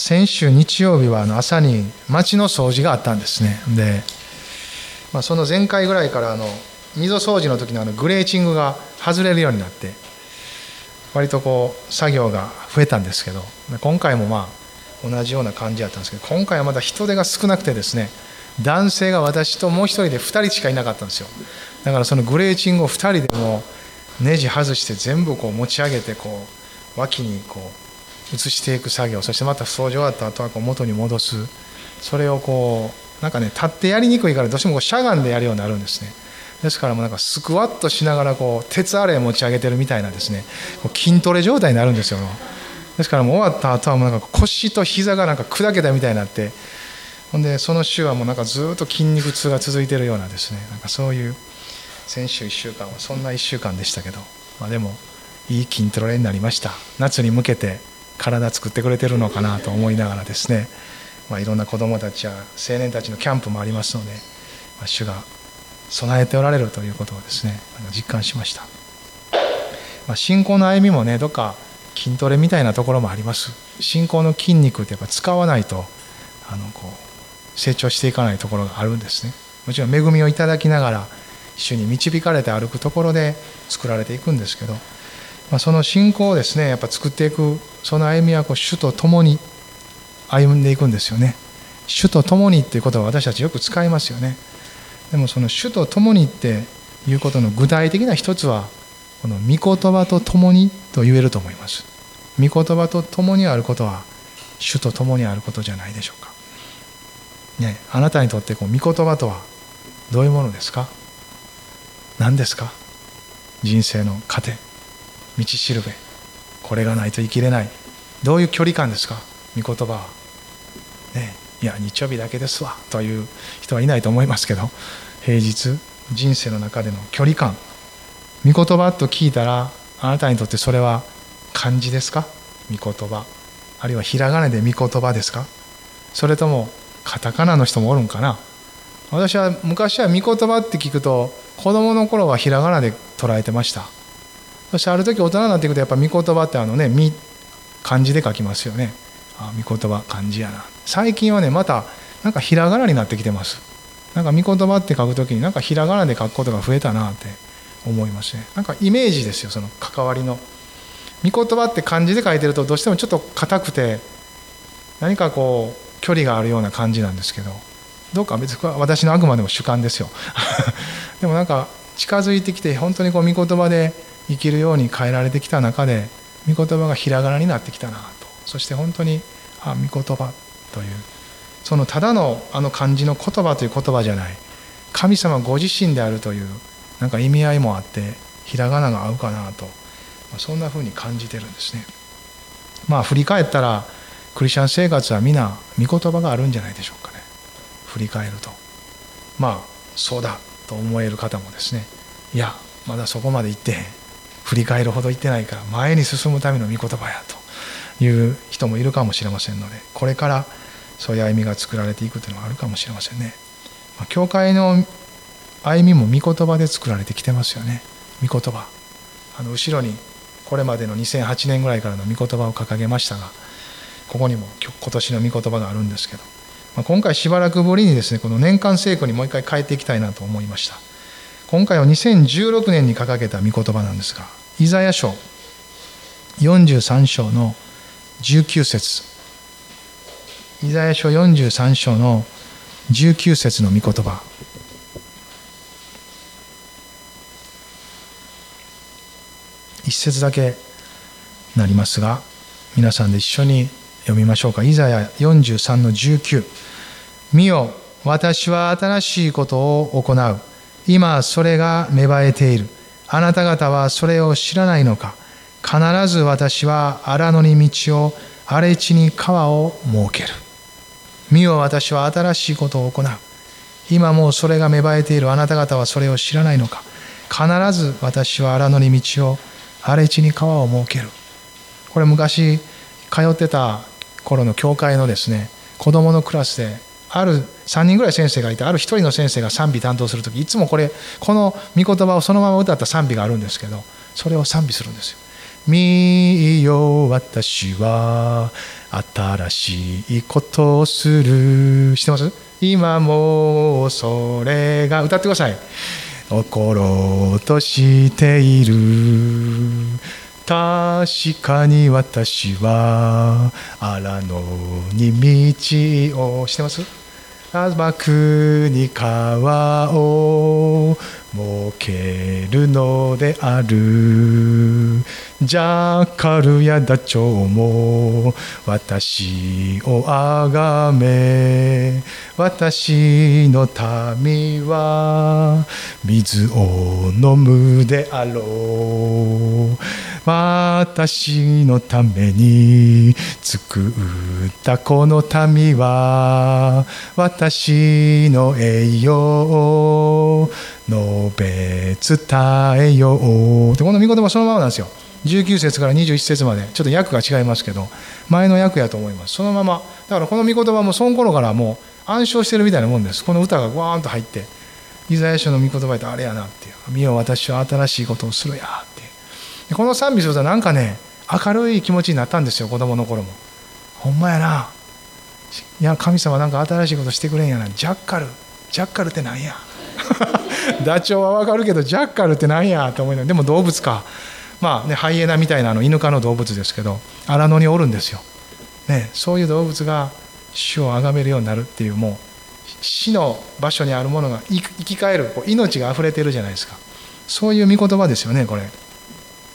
先週日曜日はあの朝に町の掃除があったんですね。で、まあ、その前回ぐらいからあの溝掃除の時のあのグレーチングが外れるようになって割とこう作業が増えたんですけど今回もまあ同じような感じだったんですけど今回はまだ人手が少なくてですね男性が私ともう一人で2人しかいなかったんですよ。だからそのグレーチングを2人でもネジ外して全部こう持ち上げてこう脇にこう移していく作業そしてまた掃除終わった後はこう元に戻す。それをこうなんかね立ってやりにくいからどうしてもこうしゃがんでやるようになるんですね。ですからもうなんかスクワットしながらこう鉄アレイ持ち上げてるみたいなですね。こう筋トレ状態になるんですよですからもう終わった後はもうなんか腰と膝がなんか砕けたみたいになって。ほんでその週はもうなんかずっと筋肉痛が続いてるようなですね。なんかそういう先週1週間はそんな1週間でしたけど、まあ、でもいい筋トレになりました。夏に向けて。体作ってくれてるのかなと思いながらですね、まあ、いろんな子どもたちや青年たちのキャンプもありますので、まあ、主が備えておられるということをですね実感しました、まあ、信仰の歩みもねどっか筋トレみたいなところもあります。信仰の筋肉ってやっぱ使わないとあのこう成長していかないところがあるんですね。もちろん恵みをいただきながら主に導かれて歩くところで作られていくんですけど、まあ、その信仰をですねやっぱ作っていくその歩みはこう主と共に歩んでいくんですよね。主と共にっていうことは私たちよく使いますよね。でもその主と共にっていうことの具体的な一つはこの御言葉と共にと言えると思います。御言葉と共にあることは主と共にあることじゃないでしょうか。ねあなたにとってこう御言葉とはどういうものですか？何ですか？人生の糧。道しるべ。これがないと生きれない。どういう距離感ですか？御言葉は。ねいや日曜日だけですわ。という人はいないと思いますけど。平日人生の中での距離感。御言葉と聞いたらあなたにとってそれは漢字ですか？御言葉。あるいはひらがなで御言葉ですか？それともカタカナの人もおるんかな？私は昔は御言葉って聞くと子供の頃はひらがなで捉えてました。そしてある時大人になっていくとやっぱ御言葉ってあのねみ漢字で書きますよね。あ御言葉漢字やな。最近はねまたなんかひらがなになってきてます。なんか御言葉って書くときになんかひらがなで書くことが増えたなって思いますね。なんかイメージですよその関わりの。御言葉って漢字で書いてるとどうしてもちょっと硬くて何かこう距離があるような感じなんですけど。どうか別に私のあくまでも主観ですよ。でもなんか近づいてきて本当にこう御言葉で生きるように変えられてきた中で御言葉がひらがなになってきたなと。そして本当にあ御言葉というそのただのあの漢字の言葉という言葉じゃない神様ご自身であるというなんか意味合いもあってひらがなが合うかなとそんなふうに感じてるんですね。まあ振り返ったらクリスチャン生活は皆御言葉があるんじゃないでしょうかね。振り返ると。まあそうだと思える方もですね。いやまだそこまで行ってへん。振り返るほど行ってないから前に進むための御言葉やという人もいるかもしれませんのでこれからそういう歩みが作られていくというのがあるかもしれませんね。ま、教会の歩みも御言葉で作られてきてますよね。御言葉。あの後ろにこれまでの2008年ぐらいからの御言葉を掲げましたがここにも今年の御言葉があるんですけど、まあ、今回しばらくぶりにですねこの年間聖句にもう一回変えていきたいなと思いました。今回は2016年に掲げた御言葉なんですがイザヤ書43章の19節イザヤ書43章の19節の御言葉一節だけなりますが皆さんで一緒に読みましょうか。イザヤ43の19。見よ、私は新しいことを行う。今それが芽生えている。あなた方はそれを知らないのか。必ず私は荒野に道を、荒れ地に川を設ける。見よ、私は新しいことを行う。今もうそれが芽生えているあなた方はそれを知らないのか。必ず私は荒野に道を、荒れ地に川を設ける。これ昔通ってた頃の教会のですね子供のクラスである3人ぐらい先生がいてある1人の先生が賛美担当する時いつもこれこの御言葉をそのまま歌った賛美があるんですけどそれを賛美するんですよ。見よ私は新しいことをする知ってます今もそれが歌ってください起ころうとしている確かに私は荒野に道をしてます？砂国川を設けるのである。ジャカルやダチョウも私をあがめ。私の民は水を飲むであろう。私のために作ったこの民は私の栄養を述べ伝えよう。でこの御言葉そのままなんですよ。19節から21節まで。ちょっと訳が違いますけど前の訳やと思います。そのまま。だからこの御言葉もその頃からもう暗唱してるみたいなもんです。この歌がワーンと入ってイザヤ書の御言葉やとあれやなっていう「見よ私は新しいことをするや」この賛美するとなんかね明るい気持ちになったんですよ子供の頃も。ほんまやな。いや神様なんか新しいことしてくれんやな。ジャッカル。ジャッカルってなんや。ダチョウはわかるけどジャッカルってなんや。と思いながら。でも動物か。まあねハイエナみたいなあの犬科の動物ですけど荒野におるんですよ、ね、そういう動物が死を崇めるようになるっていうもう死の場所にあるものが生き返るこう命が溢れてるじゃないですか。そういう御言葉ですよねこれ。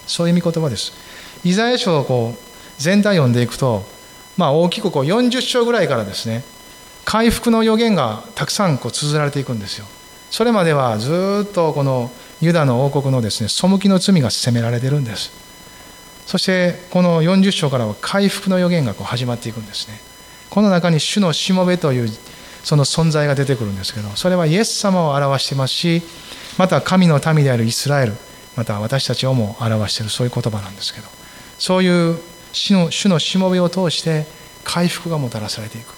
そういう御言葉です。イザヤ書をこう全体読んでいくとまあ大きくこう40章ぐらいからですね回復の予言がたくさんこう綴られていくんですよ。それまではずっとこのユダの王国のですね背きの罪が責められてるんです。そしてこの40章からは回復の予言がこう始まっていくんですね。この中に主のしもべというその存在が出てくるんですけどそれはイエス様を表してますしまた神の民であるイスラエルまた私たちをも表しているそういう言葉なんですけどそういう主の主のしもべを通して回復がもたらされていく。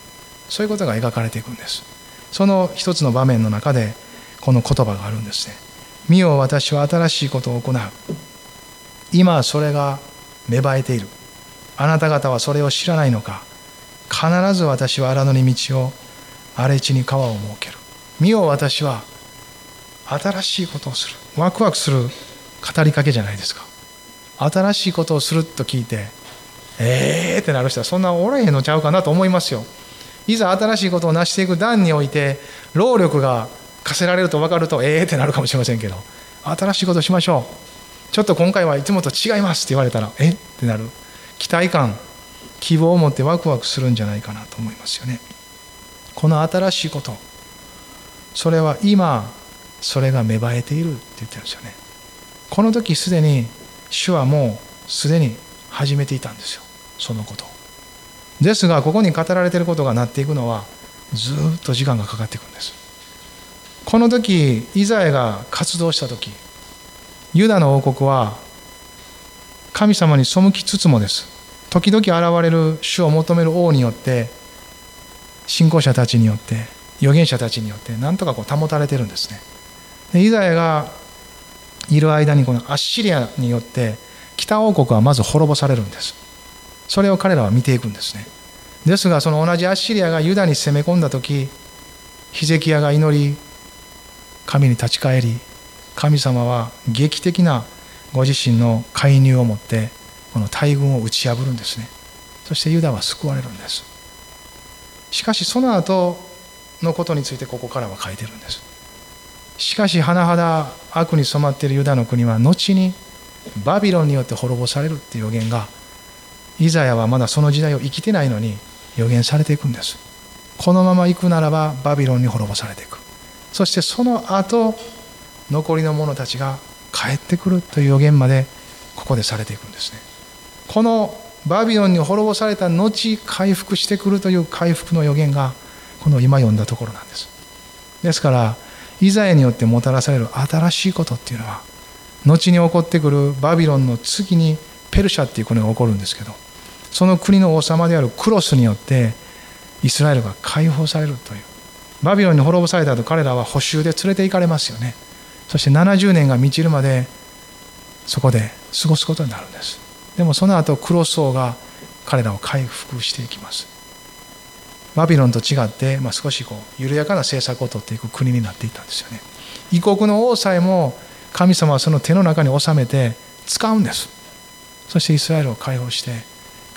そういうことが描かれていくんです。その一つの場面の中でこの言葉があるんですね。見よ私は新しいことを行う。今それが芽生えている。あなた方はそれを知らないのか。必ず私は荒野に道を荒れ地に川を設ける。見よ私は新しいことをする。ワクワクする。語りかけじゃないですか。新しいことをすると聞いてええー、ってなる人はそんなおらへんのちゃうかなと思いますよ。いざ新しいことを成していく段において労力が課せられると分かるとええー、ってなるかもしれませんけど新しいことしましょう。ちょっと今回はいつもと違いますって言われたらえってなる。期待感希望を持ってワクワクするんじゃないかなと思いますよね。この新しいことそれは今それが芽生えているって言ってるんですよね。この時すでに主はもうすでに始めていたんですよ。そのこと。ですがここに語られていることがなっていくのはずっと時間がかかっていくんです。この時イザヤが活動した時ユダの王国は神様に背きつつもです。時々現れる主を求める王によって信仰者たちによって預言者たちによって何とかこう保たれてるんですね。でイザヤがいる間にこのアッシリアによって北王国はまず滅ぼされるんです。それを彼らは見ていくんですね。ですがその同じアッシリアがユダに攻め込んだ時ヒゼキヤが祈り神に立ち返り神様は劇的なご自身の介入を持ってこの大軍を打ち破るんですね。そしてユダは救われるんです。しかしその後のことについてここからは書いてるんです。しかし甚だ悪に染まっているユダの国は後にバビロンによって滅ぼされるっていう予言がイザヤはまだその時代を生きてないのに予言されていくんです。このまま行くならばバビロンに滅ぼされていく。そしてその後残りの者たちが帰ってくるという予言までここでされていくんですね。このバビロンに滅ぼされた後回復してくるという回復の予言がこの今読んだところなんです。ですからイザヤによってもたらされる新しいことっていうのは後に起こってくるバビロンの次にペルシャっていう国が起こるんですけどその国の王様であるクロスによってイスラエルが解放されるという。バビロンに滅ぼされた後彼らは補修で連れて行かれますよね。そして70年が満ちるまでそこで過ごすことになるんです。でもその後クロス王が彼らを回復していきます。バビロンと違って、まあ、少しこう緩やかな政策をとっていく国になっていたんですよね。異国の王さえも神様はその手の中に収めて使うんです。そしてイスラエルを解放して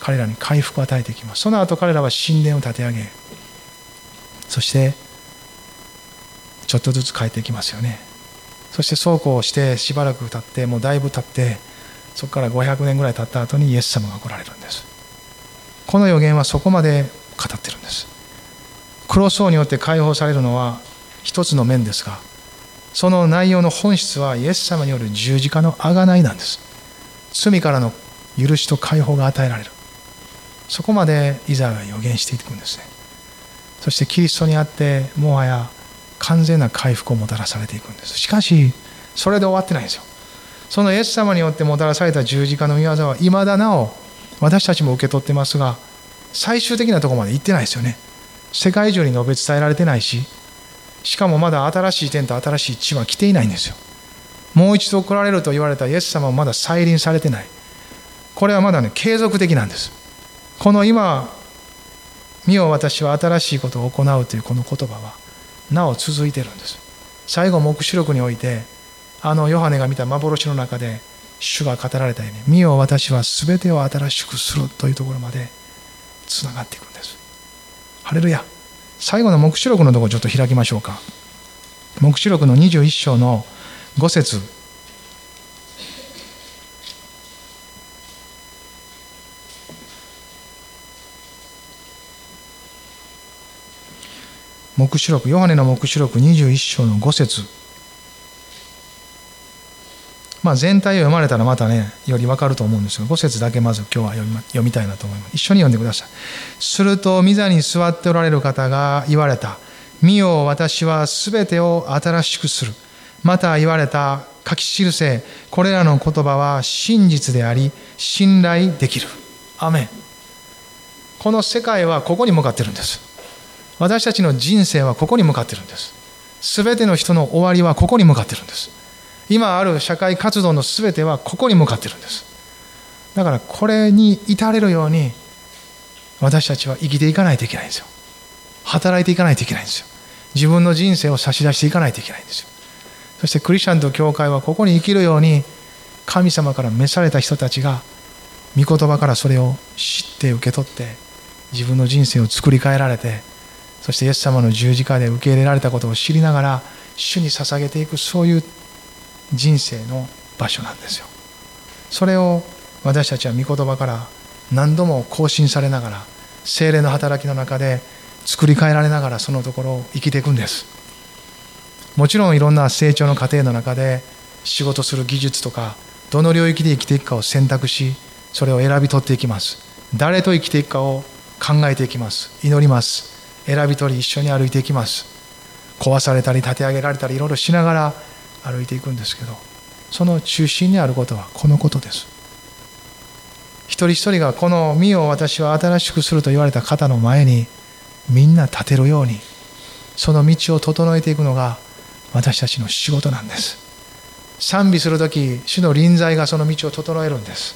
彼らに回復を与えていきます。その後彼らは神殿を建て上げそしてちょっとずつ変えていきますよね。そしてそうこうしてしばらく経ってもうだいぶ経ってそこから500年ぐらい経った後にイエス様が来られるんです。この予言はそこまで語ってるんです。クロス王によって解放されるのは一つの面ですがその内容の本質はイエス様による十字架の贖いなんです。罪からの許しと解放が与えられる。そこまでイザヤは予言していくんですね。そしてキリストにあってもはや完全な回復をもたらされていくんです。しかしそれで終わってないんですよ。そのイエス様によってもたらされた十字架の御業はいまだなお私たちも受け取ってますが最終的なとこまで行ってないですよね。世界中に述べ伝えられてないししかもまだ新しい天と新しい地は来ていないんですよ。もう一度来られると言われたイエス様はまだ再臨されてない。これはまだね継続的なんです。この今見よ私は新しいことを行うというこの言葉はなお続いてるんです。最後黙示録においてあのヨハネが見た幻の中で主が語られたように見よ私は全てを新しくするというところまでつながっていくんです。ハレルヤ。最後の黙示録のところちょっと開きましょうか。黙示録の21章の5節。黙示録ヨハネの黙示録21章の5節。まあ全体を読まれたらまたねより分かると思うんですが5節だけまず今日は読み読みたいなと思います。一緒に読んでください。すると御座に座っておられる方が言われた。見よ私はすべてを新しくする。また言われた。書き記せこれらの言葉は真実であり信頼できる。アメン。この世界はここに向かってるんです。私たちの人生はここに向かってるんです。全ての人の終わりはここに向かってるんです。今ある社会活動の全てはここに向かってるんです。だからこれに至れるように私たちは生きていかないといけないんですよ。働いていかないといけないんですよ。自分の人生を差し出していかないといけないんですよ。そしてクリスチャンと教会はここに生きるように神様から召された人たちが御言葉からそれを知って受け取って自分の人生を作り変えられてそしてイエス様の十字架で受け入れられたことを知りながら主に捧げていくそういう人生の場所なんですよ。それを私たちは御言葉から何度も更新されながら精霊の働きの中で作り変えられながらそのところを生きていくんです。もちろんいろんな成長の過程の中で仕事する技術とかどの領域で生きていくかを選択しそれを選び取っていきます。誰と生きていくかを考えていきます。祈ります。選び取り一緒に歩いていきます。壊されたり立て上げられたりいろいろしながら歩いていくんですけどその中心にあることはこのことです。一人一人がこの身を私は新しくすると言われた方の前にみんな立てるようにその道を整えていくのが私たちの仕事なんです。賛美する時主の臨在がその道を整えるんです。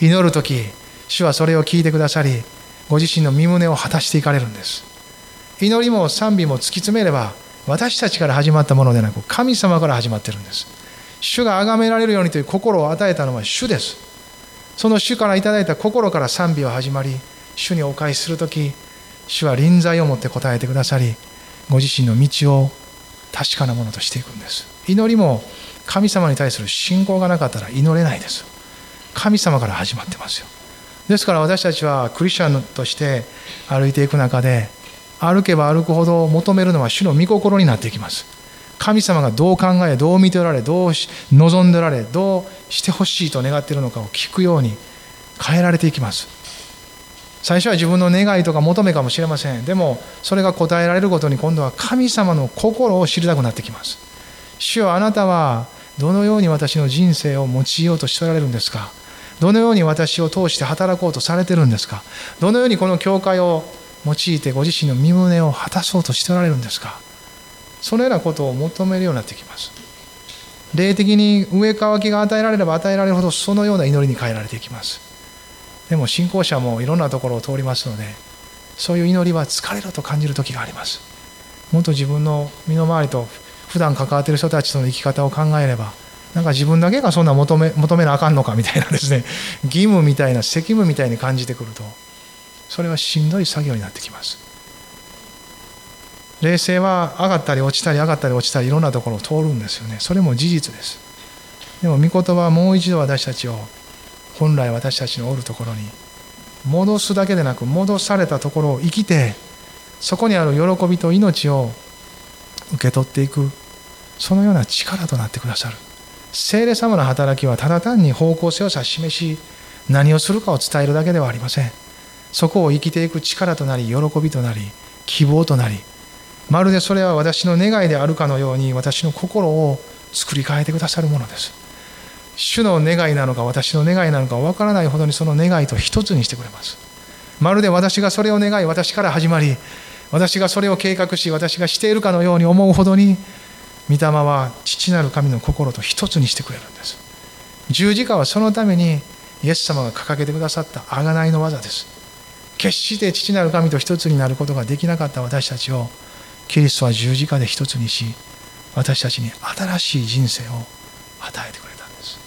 祈る時主はそれを聞いてくださりご自身の身旨を果たしていかれるんです。祈りも賛美も突き詰めれば私たちから始まったものでなく神様から始まってるんです。主が崇められるようにという心を与えたのは主です。その主からいただいた心から賛美は始まり主にお返しする時主は臨在を持って答えてくださりご自身の道を確かなものとしていくんです。祈りも神様に対する信仰がなかったら祈れないです。神様から始まってますよ。ですから私たちはクリスチャンとして歩いていく中で歩けば歩くほど求めるのは主の御心になっていきます。神様がどう考えどう見ておられどう望んでおられどうしてほしいと願っているのかを聞くように変えられていきます。最初は自分の願いとか求めかもしれません。でもそれが答えられることに今度は神様の心を知りたくなってきます。主よあなたはどのように私の人生を用いようとしておられるんですか？どのように私を通して働こうとされてるんですか？どのようにこの教会を用いてご自身の身旨を果たそうとしておられるんですか？そのようなことを求めるようになってきます。霊的に上乾きが与えられれば与えられるほどそのような祈りに変えられていきます。でも信仰者もいろんなところを通りますのでそういう祈りは疲れると感じる時があります。もっと自分の身の回りと普段関わっている人たちとの生き方を考えればなんか自分だけがそんな求め求めなあかんのかみたいなですね。義務みたいな責務みたいに感じてくるとそれはしんどい作業になってきます。冷静は上がったり落ちたり上がったり落ちたりいろんなところを通るんですよね。それも事実です。でも御言葉はもう一度私たちを本来私たちのおるところに戻すだけでなく戻されたところを生きてそこにある喜びと命を受け取っていくそのような力となってくださる。聖霊様の働きはただ単に方向性を指し示し何をするかを伝えるだけではありません。そこを生きていく力となり喜びとなり希望となりまるでそれは私の願いであるかのように私の心を作り変えてくださるものです。主の願いなのか私の願いなのか分からないほどにその願いと一つにしてくれます。まるで私がそれを願い私から始まり私がそれを計画し私がしているかのように思うほどに御霊は父なる神の心と一つにしてくれるんです。十字架はそのためにイエス様が掲げてくださった贖いの技です。決して父なる神と一つになることができなかった私たちをキリストは十字架で一つにし私たちに新しい人生を与えてくれたんです。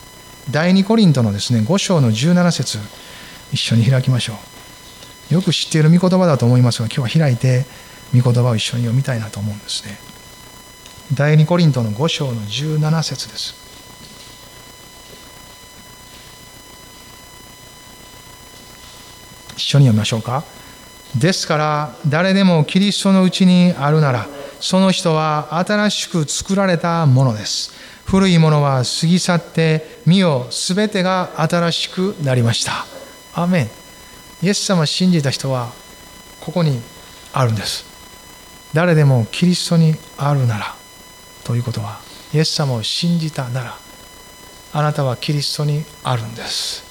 第二コリントのですね5章の17節一緒に開きましょう。よく知っている御言葉だと思いますが今日は開いて御言葉を一緒に読みたいなと思うんですね。第二コリントの5章の17節です。一緒に読みましょうか。ですから誰でもキリストのうちにあるならその人は新しく作られたものです。古いものは過ぎ去って身を全てが新しくなりました。アメン。イエス様を信じた人はここにあるんです。誰でもキリストにあるならということはイエス様を信じたならあなたはキリストにあるんです。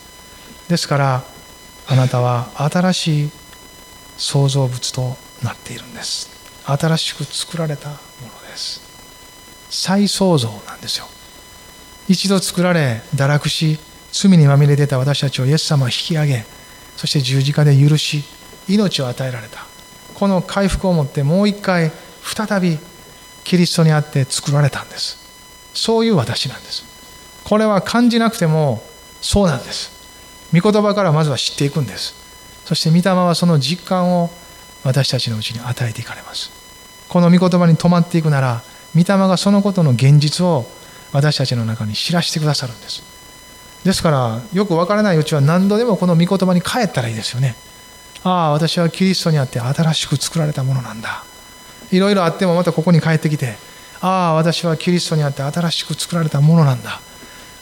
ですからあなたは新しい創造物となっているんです。新しく作られたものです。再創造なんですよ。一度作られ堕落し罪にまみれてた私たちをイエス様は引き上げそして十字架で許し命を与えられた。この回復をもってもう一回再びキリストにあって作られたんです。そういう私なんです。これは感じなくてもそうなんです。御言葉からまずは知っていくんです。そして御霊はその実感を私たちのうちに与えていかれます。この御言葉に止まっていくなら御霊がそのことの現実を私たちの中に知らせてくださるんです。ですからよくわからないうちは何度でもこの御言葉に帰ったらいいですよね。ああ私はキリストにあって新しく作られたものなんだ。いろいろあってもまたここに帰ってきてああ私はキリストにあって新しく作られたものなんだ。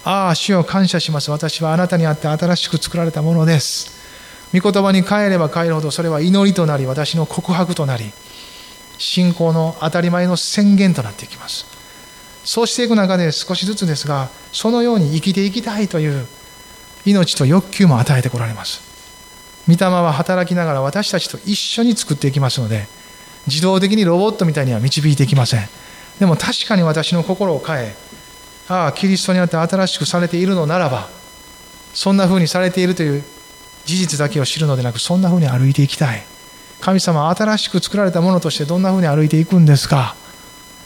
ああ主を感謝します。私はあなたにあって新しく作られたものです。御言葉に帰れば帰るほどそれは祈りとなり私の告白となり信仰の当たり前の宣言となっていきます。そうしていく中で少しずつですがそのように生きていきたいという命と欲求も与えてこられます。御霊は働きながら私たちと一緒に作っていきますので自動的にロボットみたいには導いていきません。でも確かに私の心を変えああキリストにあって新しくされているのならばそんなふうにされているという事実だけを知るのでなくそんなふうに歩いていきたい。神様新しく作られたものとしてどんなふうに歩いていくんですか？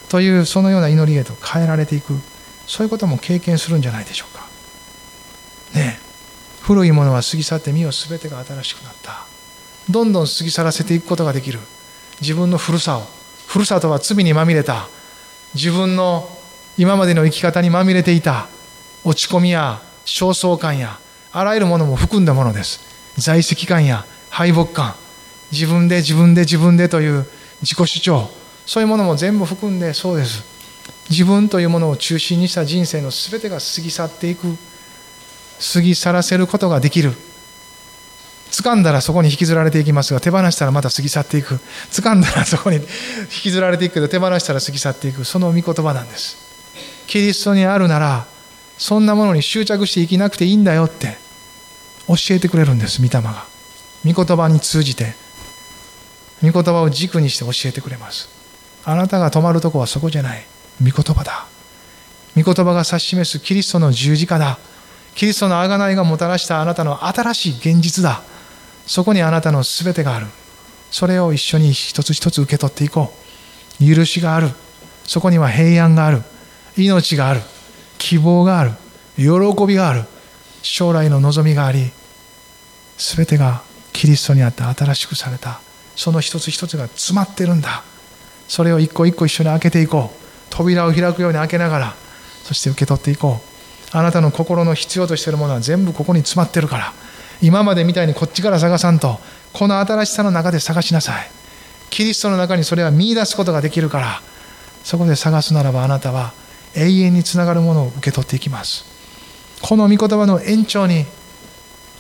というそのような祈りへと変えられていく。そういうことも経験するんじゃないでしょうか。ね古いものは過ぎ去って身を全てが新しくなった。どんどん過ぎ去らせていくことができる。自分の古さを。古さとは罪にまみれた。自分の今までの生き方にまみれていた落ち込みや焦燥感やあらゆるものも含んだものです。在籍感や敗北感。自分で自分で自分でという自己主張。そういうものも全部含んでそうです。自分というものを中心にした人生の全てが過ぎ去っていく。過ぎ去らせることができる。掴んだらそこに引きずられていきますが手放したらまた過ぎ去っていく。掴んだらそこに引きずられていくけど手放したら過ぎ去っていく。その御言葉なんです。キリストにあるならそんなものに執着して生きなくていいんだよって教えてくれるんです御霊が。御言葉に通じて。御言葉を軸にして教えてくれます。あなたが止まるとこはそこじゃない。御言葉だ。御言葉が指し示すキリストの十字架だ。キリストの贖いがもたらしたあなたの新しい現実だ。そこにあなたの全てがある。それを一緒に一つ一つ受け取っていこう。許しがある。そこには平安がある。命がある。希望がある。喜びがある。将来の望みがあり全てがキリストにあって新しくされた。その一つ一つが詰まってるんだ。それを一個一個一緒に開けていこう。扉を開くように開けながらそして受け取っていこう。あなたの心の必要としているものは全部ここに詰まってるから。今までみたいにこっちから探さんとこの新しさの中で探しなさい。キリストの中にそれは見いだすことができるから。そこで探すならばあなたは永遠につながるものを受け取っていきます。この御言葉の延長に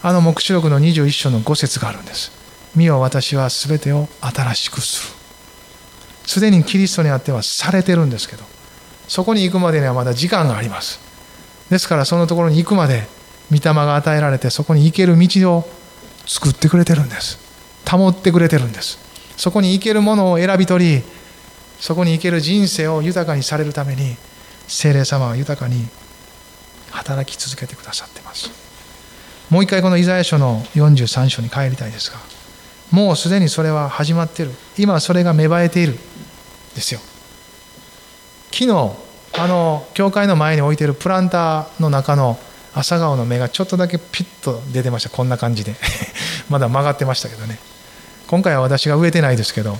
あの黙示録の21章の5節があるんです。見よ私は全てを新しくする。すでにキリストにあってはされてるんですけどそこに行くまでにはまだ時間があります。ですからそのところに行くまで御霊が与えられてそこに行ける道を作ってくれてるんです。保ってくれてるんです。そこに行けるものを選び取りそこに行ける人生を豊かにされるために精霊様は豊かに働き続けてくださってます。もう一回このイザヤ書の43章に帰りたいですがもうすでにそれは始まっている。今それが芽生えている。ですよ。昨日あの教会の前に置いているプランターの中の朝顔の芽がちょっとだけピッと出てました。こんな感じで。まだ曲がってましたけどね。今回は私が植えてないですけど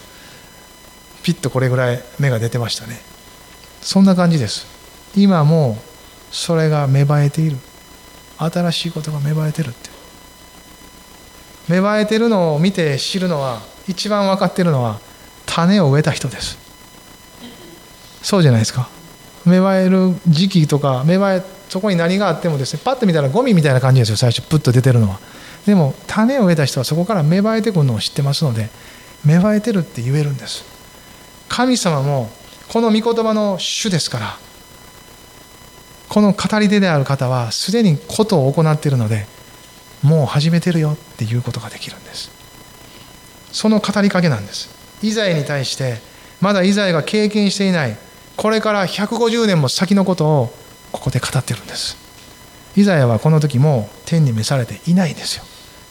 ピッとこれぐらい芽が出てましたね。そんな感じです。今もそれが芽生えている。新しいことが芽生えてるって。芽生えてるのを見て知るのは一番分かってるのは種を植えた人です。そうじゃないですか。芽生える時期とか芽生えそこに何があってもですねパッと見たらゴミみたいな感じですよ最初プッと出てるのは。でも種を植えた人はそこから芽生えてくるのを知ってますので芽生えてるって言えるんです。神様もこの御言葉の主ですからこの語り手である方はすでにことを行っているのでもう始めてるよっていうことができるんです。その語りかけなんです。イザヤに対してまだイザヤが経験していないこれから150年も先のことをここで語ってるんです。イザヤはこの時も天に召されていないんですよ。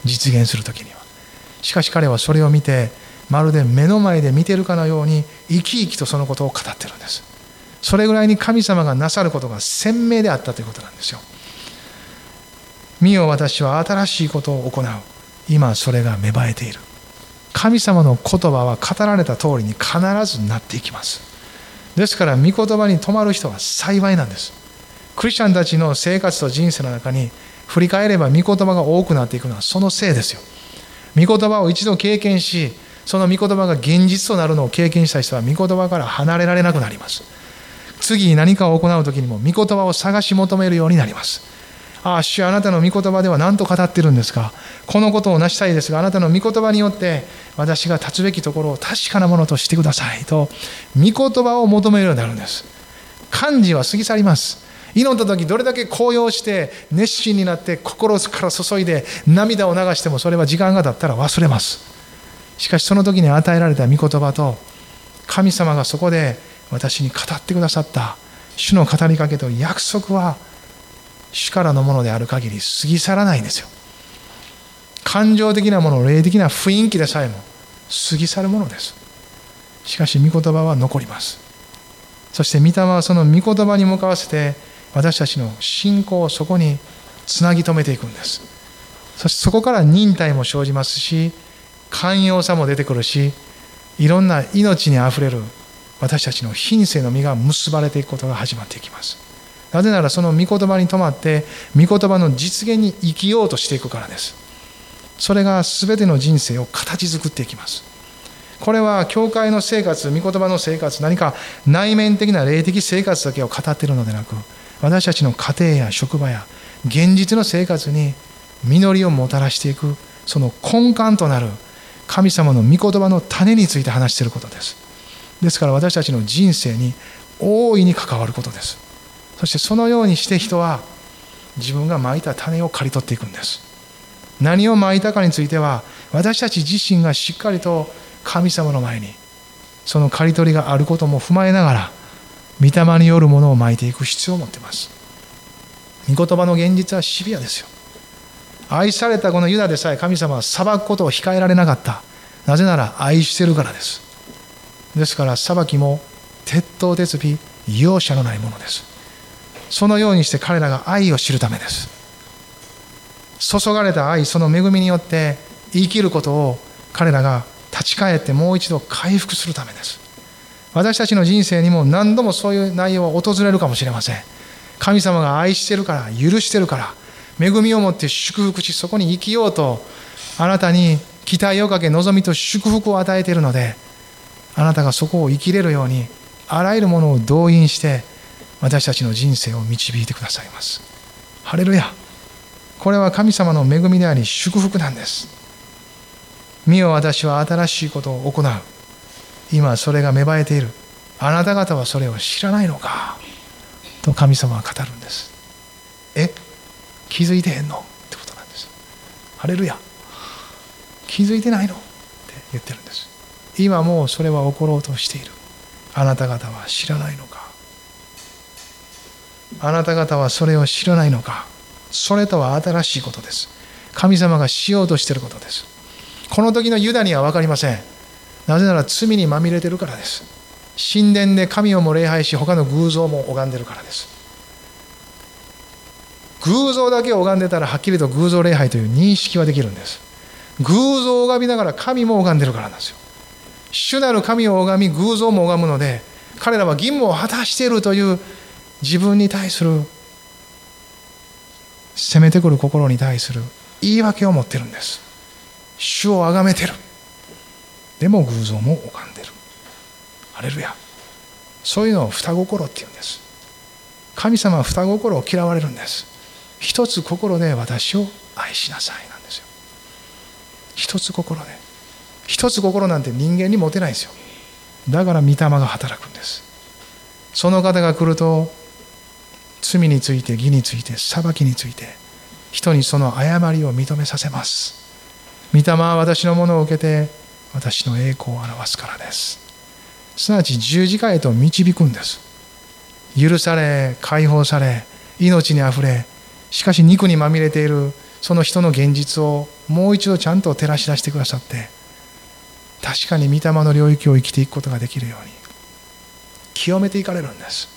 実現する時には。しかし彼はそれを見てまるで目の前で見てるかのように生き生きとそのことを語ってるんです。それぐらいに神様がなさることが鮮明であったということなんですよ。見よ私は新しいことを行う。今それが芽生えている。神様の言葉は語られた通りに必ずなっていきます。ですから御言葉に止まる人は幸いなんです。クリスチャンたちの生活と人生の中に振り返れば御言葉が多くなっていくのはそのせいですよ。御言葉を一度経験しその御言葉が現実となるのを経験した人は御言葉から離れられなくなります。次に何かを行う時にも御言葉を探し求めるようになりますああ、主あなたの御言葉では何と語ってるんですか？このことを成したいですが、あなたの御言葉によって私が立つべきところを確かなものとしてくださいと、御言葉を求めるようになるんです。漢字は過ぎ去ります。祈った時どれだけ高揚して熱心になって心から注いで涙を流してもそれは時間が経ったら忘れます。しかしその時に与えられた御言葉と神様がそこで私に語ってくださった。主の語りかけと約束は主からのものである限り過ぎ去らないんですよ。感情的なもの霊的な雰囲気でさえも過ぎ去るものです。しかし御言葉は残ります。そして御霊はその御言葉に向かわせて私たちの信仰をそこにつなぎ止めていくんです。そしてそこから忍耐も生じますし寛容さも出てくるしいろんな命にあふれる私たちの品性の実が結ばれていくことが始まっていきます。なぜならその御言葉に止まって御言葉の実現に生きようとしていくからです。それが全ての人生を形作っていきます。これは教会の生活御言葉の生活何か内面的な霊的生活だけを語っているのでなく私たちの家庭や職場や現実の生活に実りをもたらしていくその根幹となる神様の御言葉の種について話していることです。ですから私たちの人生に大いに関わることです。そしてそのようにして人は自分がまいた種を刈り取っていくんです。何をまいたかについては私たち自身がしっかりと神様の前にその刈り取りがあることも踏まえながら御霊によるものをまいていく必要を持っています。御言葉の現実はシビアですよ。愛されたこのユダでさえ神様は裁くことを控えられなかった。なぜなら愛してるからです。ですから裁きも鉄頭鉄尾容赦のないものです。そのようにして彼らが愛を知るためです。注がれた愛その恵みによって生きることを彼らが立ち返ってもう一度回復するためです。私たちの人生にも何度もそういう内容は訪れるかもしれません。神様が愛してるから許してるから恵みを持って祝福しそこに生きようとあなたに期待をかけ望みと祝福を与えているのであなたがそこを生きれるようにあらゆるものを動員して私たちの人生を導いてくださいます。ハレルヤ。これは神様の恵みであり祝福なんです。見よ私は新しいことを行う。今それが芽生えている。あなた方はそれを知らないのか。と神様は語るんです。え？気づいてへんの？ってことなんです。ハレルヤ。気づいてないの？って言ってるんです。今もうそれは起ころうとしている。あなた方は知らないのか。あなた方はそれを知らないのか。それとは新しいことです。神様がしようとしていることです。この時のユダには分かりません。なぜなら罪にまみれてるからです。神殿で神をも礼拝し他の偶像も拝んでるからです。偶像だけを拝んでたらはっきりと偶像礼拝という認識はできるんです。偶像を拝みながら神も拝んでるからなんですよ。主なる神を拝み偶像も拝むので彼らは義務を果たしているという自分に対する攻めてくる心に対する言い訳を持ってるんです。主を崇めてる。でも偶像も拝んでる。ハレルヤ。そういうのを双心っていうんです。神様は双心を嫌われるんです。一つ心で私を愛しなさいなんですよ。一つ心で。一つ心なんて人間に持てないですよ。だから御霊が働くんです。その方が来ると罪について義について裁きについて人にその誤りを認めさせます。御霊は私のものを受けて私の栄光を表すからです。すなわち十字架へと導くんです。許され解放され命にあふれしかし肉にまみれているその人の現実をもう一度ちゃんと照らし出してくださって確かに御霊の領域を生きていくことができるように。清めていかれるんです。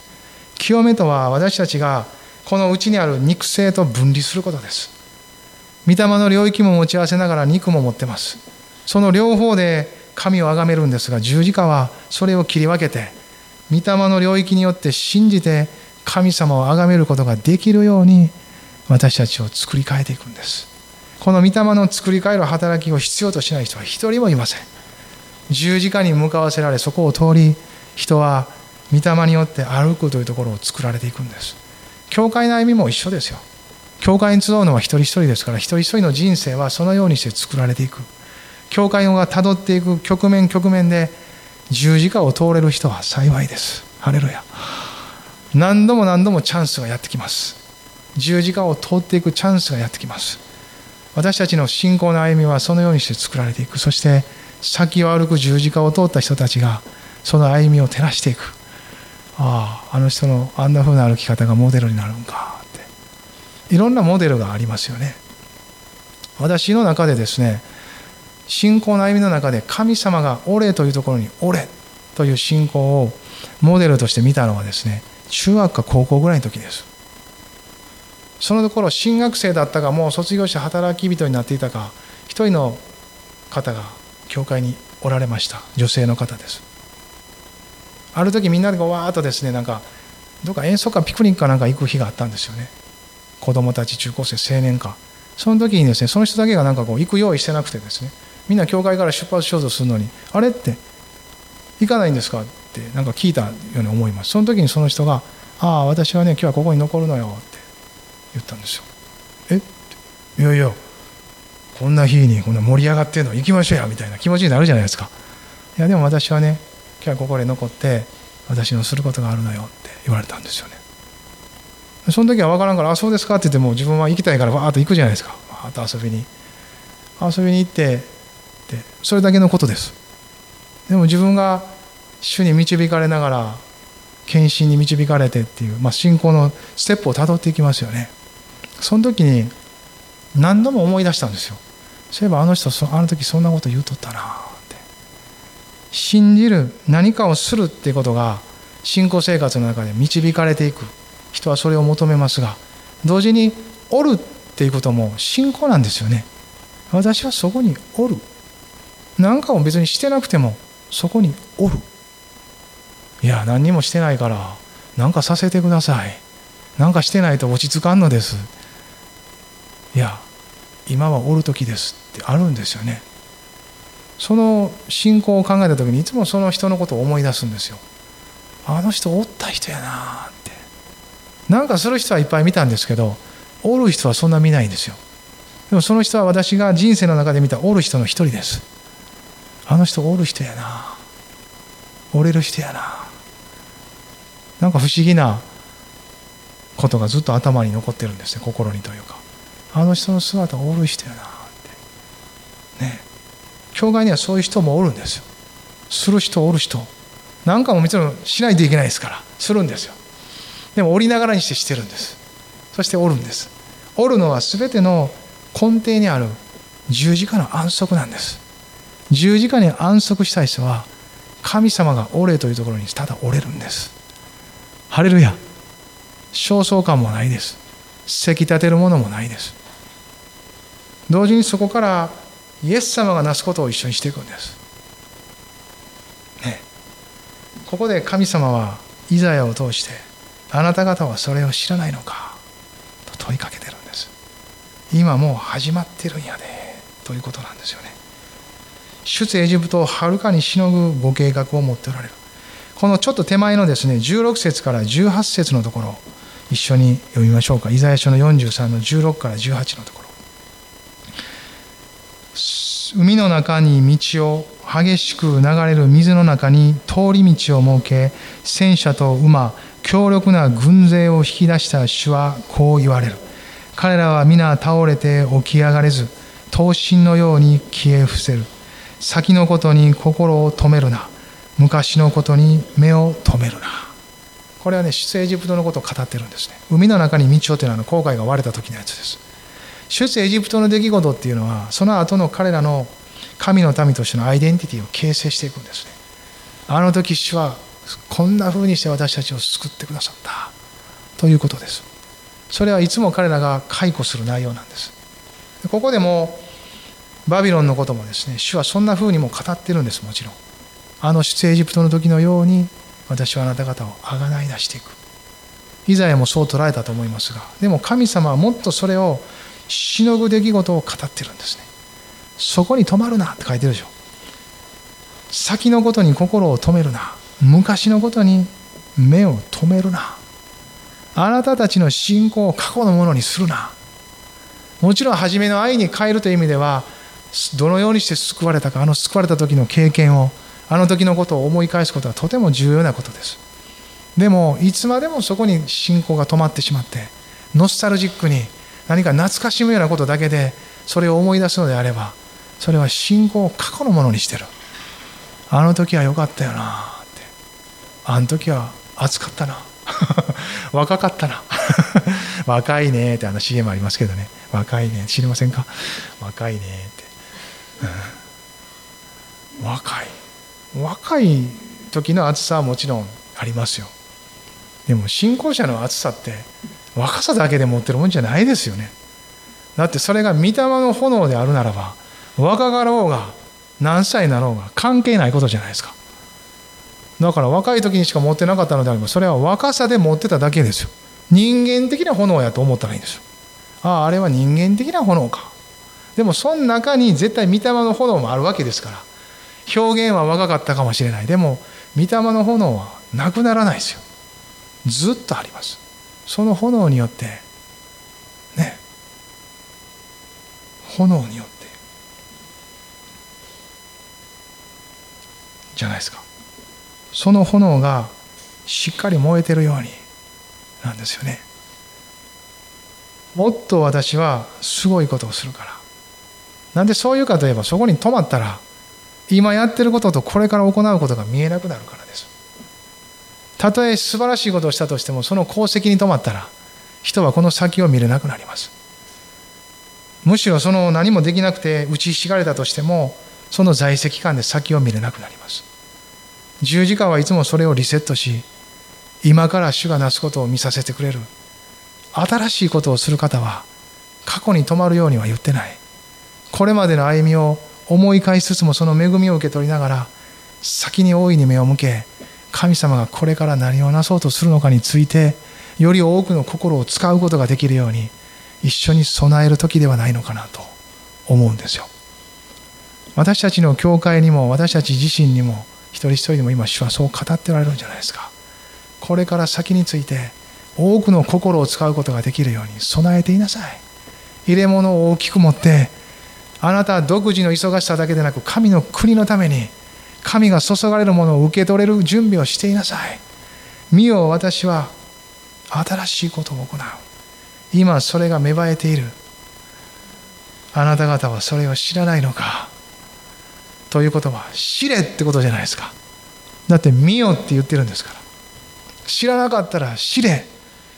清めとは私たちがこの内にある肉性と分離することです。御霊の領域も持ち合わせながら肉も持ってます。その両方で神を崇めるんですが十字架はそれを切り分けて御霊の領域によって信じて神様を崇めることができるように私たちを作り変えていくんです。この御霊の作り変える働きを必要としない人は一人もいません。十字架に向かわせられそこを通り人は御霊によって歩くというところを作られていくんです。教会の歩みも一緒ですよ。教会に集うのは一人一人ですから一人一人の人生はそのようにして作られていく。教会がたどっていく局面局面で十字架を通れる人は幸いです。ハレルヤ。何度も何度もチャンスがやってきます。十字架を通っていくチャンスがやってきます。私たちの信仰の歩みはそのようにして作られていく。そして先を歩く十字架を通った人たちがその歩みを照らしていく。あああの人のあんな風な歩き方がモデルになるんかって。いろんなモデルがありますよね。私の中でですね信仰の歩みの中で神様が「俺」というところに「俺」という信仰をモデルとして見たのはですね中学か高校ぐらいの時です。そのところ新学生だったかもう卒業して働き人になっていたか一人の方が教会におられました。女性の方です。ある時みんなでわーっとですねなんかどっか遠足かピクニックかなんか行く日があったんですよね。子供たち中高生青年か。その時にですねその人だけがなんかこう行く用意してなくてですねみんな教会から出発しようとするのにあれって行かないんですかってなんか聞いたように思います。その時にその人が「ああ私はね今日はここに残るのよ」って言ったんですよ。えいやいやこんな日にこんな盛り上がってるの行きましょうやみたいな気持ちになるじゃないですか。いやでも私はね今日はここで残って私のすることがあるのよって言われたんですよね。その時は分からんから「あそうですか」って言っても自分は行きたいからわーっと行くじゃないですか。わーっと遊びに。遊びに行ってでそれだけのことです。でも自分が主に導かれながら献身に導かれてっていう、まあ、信仰のステップをたどっていきますよね。その時に何度も思い出したんですよ。そういえばあの人あの時そんなこと言うとったなって。信じる何かをするっていうことが信仰生活の中で導かれていく人はそれを求めますが同時におるっていうことも信仰なんですよね。私はそこにおる。何かを別にしてなくてもそこにおる。いや何にもしてないから何かさせてください。何かしてないと落ち着かんのです。いや今はおる時ですってあるんですよね。その信仰を考えた時にいつもその人のことを思い出すんですよ。あの人おった人やなって。なんかする人はいっぱい見たんですけどおる人はそんな見ないんですよ。でもその人は私が人生の中で見たおる人の一人です。あの人おる人やなおれる人やななんか不思議なことがずっと頭に残ってるんですね心にというか。あの人の姿おる人やなって。ね。教会にはそういう人もおるんですよ。する人おる人。なんかももちろしないといけないですからするんですよ。でもおりながらにしてしてるんです。そしておるんです。おるのは全ての根底にある十字架の安息なんです。十字架に安息したい人は神様がおれというところにただおれるんです。ハレルヤ。焦燥感もないです。せき立てるものもないです。同時にそこからイエス様がなすことを一緒にしていくんです。ね。ここで神様はイザヤを通してあなた方はそれを知らないのかと問いかけてるんです。今もう始まってるんやでということなんですよね。出エジプトをはるかにしのぐご計画を持っておられる。このちょっと手前のですね16節から18節のところ一緒に読みましょうか。イザヤ書の43の16から18のところ。海の中に道を激しく流れる水の中に通り道を設け戦車と馬強力な軍勢を引き出した主はこう言われる。彼らは皆倒れて起き上がれず刀身のように消え伏せる。先のことに心を止めるな。昔のことに目を止めるな。これはね出エジプトのことを語ってるんですね。海の中に道をというのは航海が割れた時のやつです。出エジプトの出来事っていうのはその後の彼らの神の民としてのアイデンティティを形成していくんですね。あの時主はこんな風にして私たちを救ってくださった。ということです。それはいつも彼らが解雇する内容なんです。ここでもバビロンのこともですね主はそんな風にも語ってるんですもちろん。あの出エジプトの時のように私はあなた方をあがない出していく。イザヤもそう捉えたと思いますがでも神様はもっとそれをしのぐ出来事を語ってるんですね。そこに止まるなって書いてるでしょ。先のことに心を止めるな。昔のことに目を止めるな。あなたたちの信仰を過去のものにするな。もちろん初めの愛に変えるという意味ではどのようにして救われたかあの救われた時の経験をあの時のことを思い返すことはとても重要なことです。でもいつまでもそこに信仰が止まってしまってノスタルジックに何か懐かしむようなことだけでそれを思い出すのであればそれは信仰を過去のものにしてる。あの時は良かったよなって。あの時は暑かったな。若かったな。若いねってあの CM ありますけどね。若いね。知りませんか？若いねって、うん、若い。若い時の暑さはもちろんありますよ。でも信仰者の暑さって若さだけで持ってるもんじゃないですよね。だってそれが御霊の炎であるならば若かろうが何歳になろうが関係ないことじゃないですか。だから若い時にしか持ってなかったのであればそれは若さで持ってただけですよ。人間的な炎やと思ったらいいんですよ。あああれは人間的な炎か。でもその中に絶対御霊の炎もあるわけですから表現は若かったかもしれない。でも御霊の炎はなくならないですよ。ずっとあります。その炎によってね。炎によって。じゃないですか。その炎がしっかり燃えてるようになんですよね。もっと私はすごいことをするから。なんでそういうかといえばそこに止まったら今やってることとこれから行うことが見えなくなるからです。たとえ素晴らしいことをしたとしてもその功績に止まったら人はこの先を見れなくなります。むしろその何もできなくて打ちひしがれたとしてもその在籍感で先を見れなくなります。十字架はいつもそれをリセットし今から主がなすことを見させてくれる。新しいことをする方は過去に止まるようには言ってない。これまでの歩みを思い返しつつもその恵みを受け取りながら先に大いに目を向け神様がこれから何をなそうとするのかについてより多くの心を使うことができるように一緒に備える時ではないのかなと思うんですよ。私たちの教会にも私たち自身にも一人一人でも今主はそう語っておられるんじゃないですか。これから先について多くの心を使うことができるように備えていなさい。入れ物を大きく持ってあなた独自の忙しさだけでなく神の国のために神が注がれるものを受け取れる準備をしていなさい。見よ私は新しいことを行う。今それが芽生えている。あなた方はそれを知らないのか。ということは知れってことじゃないですか。だって見よって言ってるんですから。知らなかったら知れ。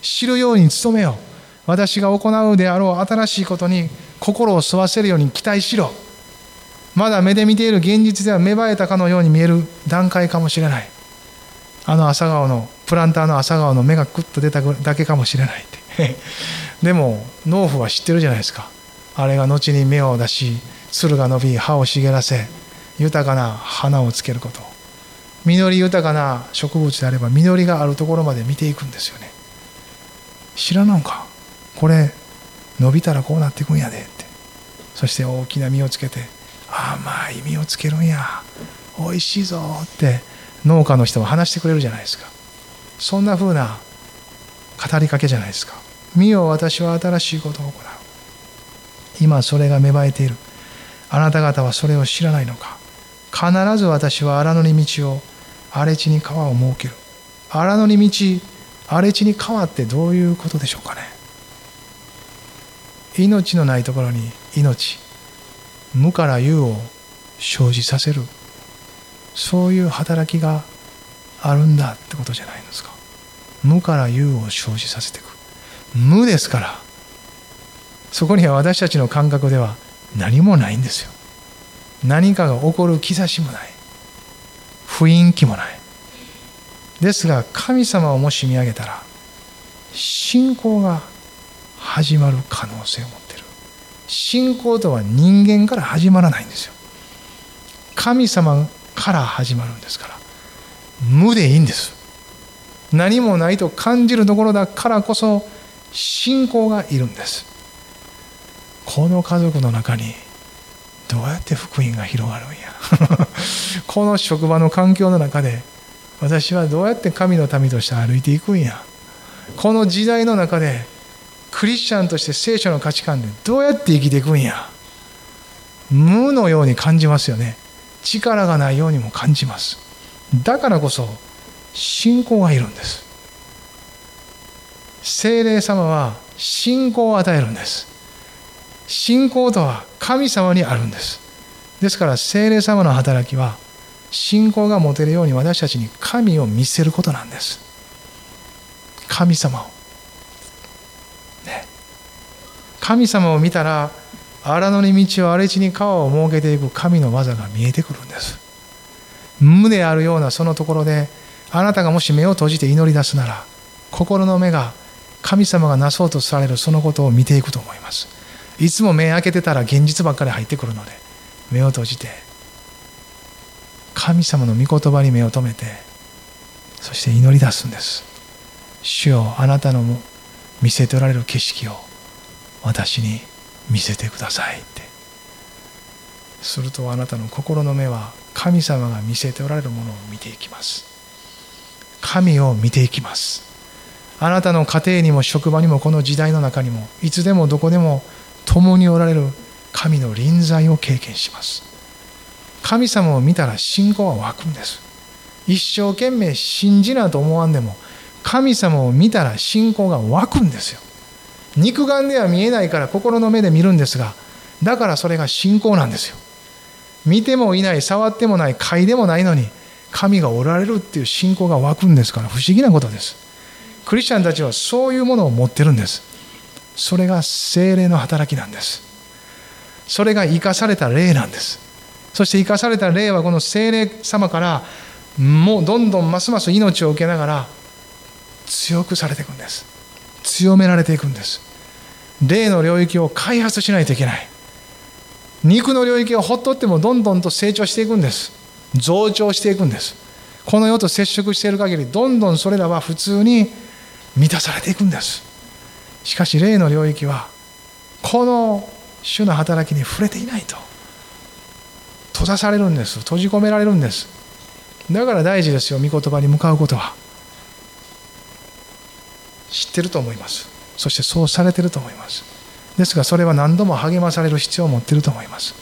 知るように努めよ私が行うであろう新しいことに心を沿わせるように期待しろ。まだ目で見ている現実では芽生えたかのように見える段階かもしれない。あの朝顔のプランターの朝顔の芽がクッと出ただけかもしれないって。でも農夫は知ってるじゃないですか。あれが後に芽を出し鶴が伸び葉を茂らせ豊かな花をつけること。実り豊かな植物であれば実りがあるところまで見ていくんですよね。知らなんかこれ伸びたらこうなっていくんやでって。そして大きな実をつけて甘い実をつけるんや。おいしいぞって農家の人は話してくれるじゃないですか。そんな風な語りかけじゃないですか。見よ私は新しいことを行う。今それが芽生えている。あなた方はそれを知らないのか。必ず私は荒野に道を荒れ地に川を設ける。荒野に道荒れ地に川ってどういうことでしょうかね。命のないところに命。無から有を生じさせる。そういう働きがあるんだってことじゃないんですか。無から有を生じさせていく。無ですから。そこには私たちの感覚では何もないんですよ。何かが起こる兆しもない。雰囲気もない。ですが神様をもし見上げたら信仰が始まる可能性を持っている信仰とは人間から始まらないんですよ。神様から始まるんですから。無でいいんです。何もないと感じるところだからこそ信仰がいるんです。この家族の中にどうやって福音が広がるんや。この職場の環境の中で私はどうやって神の民として歩いていくんや。この時代の中でクリスチャンとして聖書の価値観でどうやって生きていくんや。無のように感じますよね。力がないようにも感じます。だからこそ信仰がいるんです。精霊様は信仰を与えるんです。信仰とは神様にあるんです。ですから聖霊様の働きは信仰が持てるように私たちに神を見せることなんです。神様をね神様を見たら荒野に道を荒れ地に川を設けていく神の技が見えてくるんです。無であるようなそのところであなたがもし目を閉じて祈り出すなら心の目が神様がなそうとされるそのことを見ていくと思います。いつも目開けてたら現実ばっかり入ってくるので目を閉じて神様の御言葉に目を留めてそして祈り出すんです。主よあなたの見せておられる景色を私に見せてくださいって。するとあなたの心の目は神様が見せておられるものを見ていきます。神を見ていきます。あなたの家庭にも職場にもこの時代の中にもいつでもどこでも共におられる神の臨在を経験します。神様を見たら信仰は湧くんです。一生懸命信じなと思わんでも神様を見たら信仰が湧くんですよ。肉眼では見えないから心の目で見るんですがだからそれが信仰なんですよ。見てもいない触ってもない嗅いでもないのに神がおられるっていう信仰が湧くんですから不思議なことです。クリスチャンたちはそういうものを持ってるんです。それが精霊の働きなんです。それが生かされた霊なんです。そして生かされた霊はこの精霊様からもうどんどんますます命を受けながら強くされていくんです。強められていくんです。霊の領域を開発しないといけない。肉の領域をほっとってもどんどんと成長していくんです。増長していくんです。この世と接触している限りどんどんそれらは普通に満たされていくんです。しかし霊の領域はこの主の働きに触れていないと。閉ざされるんです。閉じ込められるんです。だから大事ですよ御言葉に向かうことは。知ってると思います。そしてそうされてると思います。ですがそれは何度も励まされる必要を持っていると思います。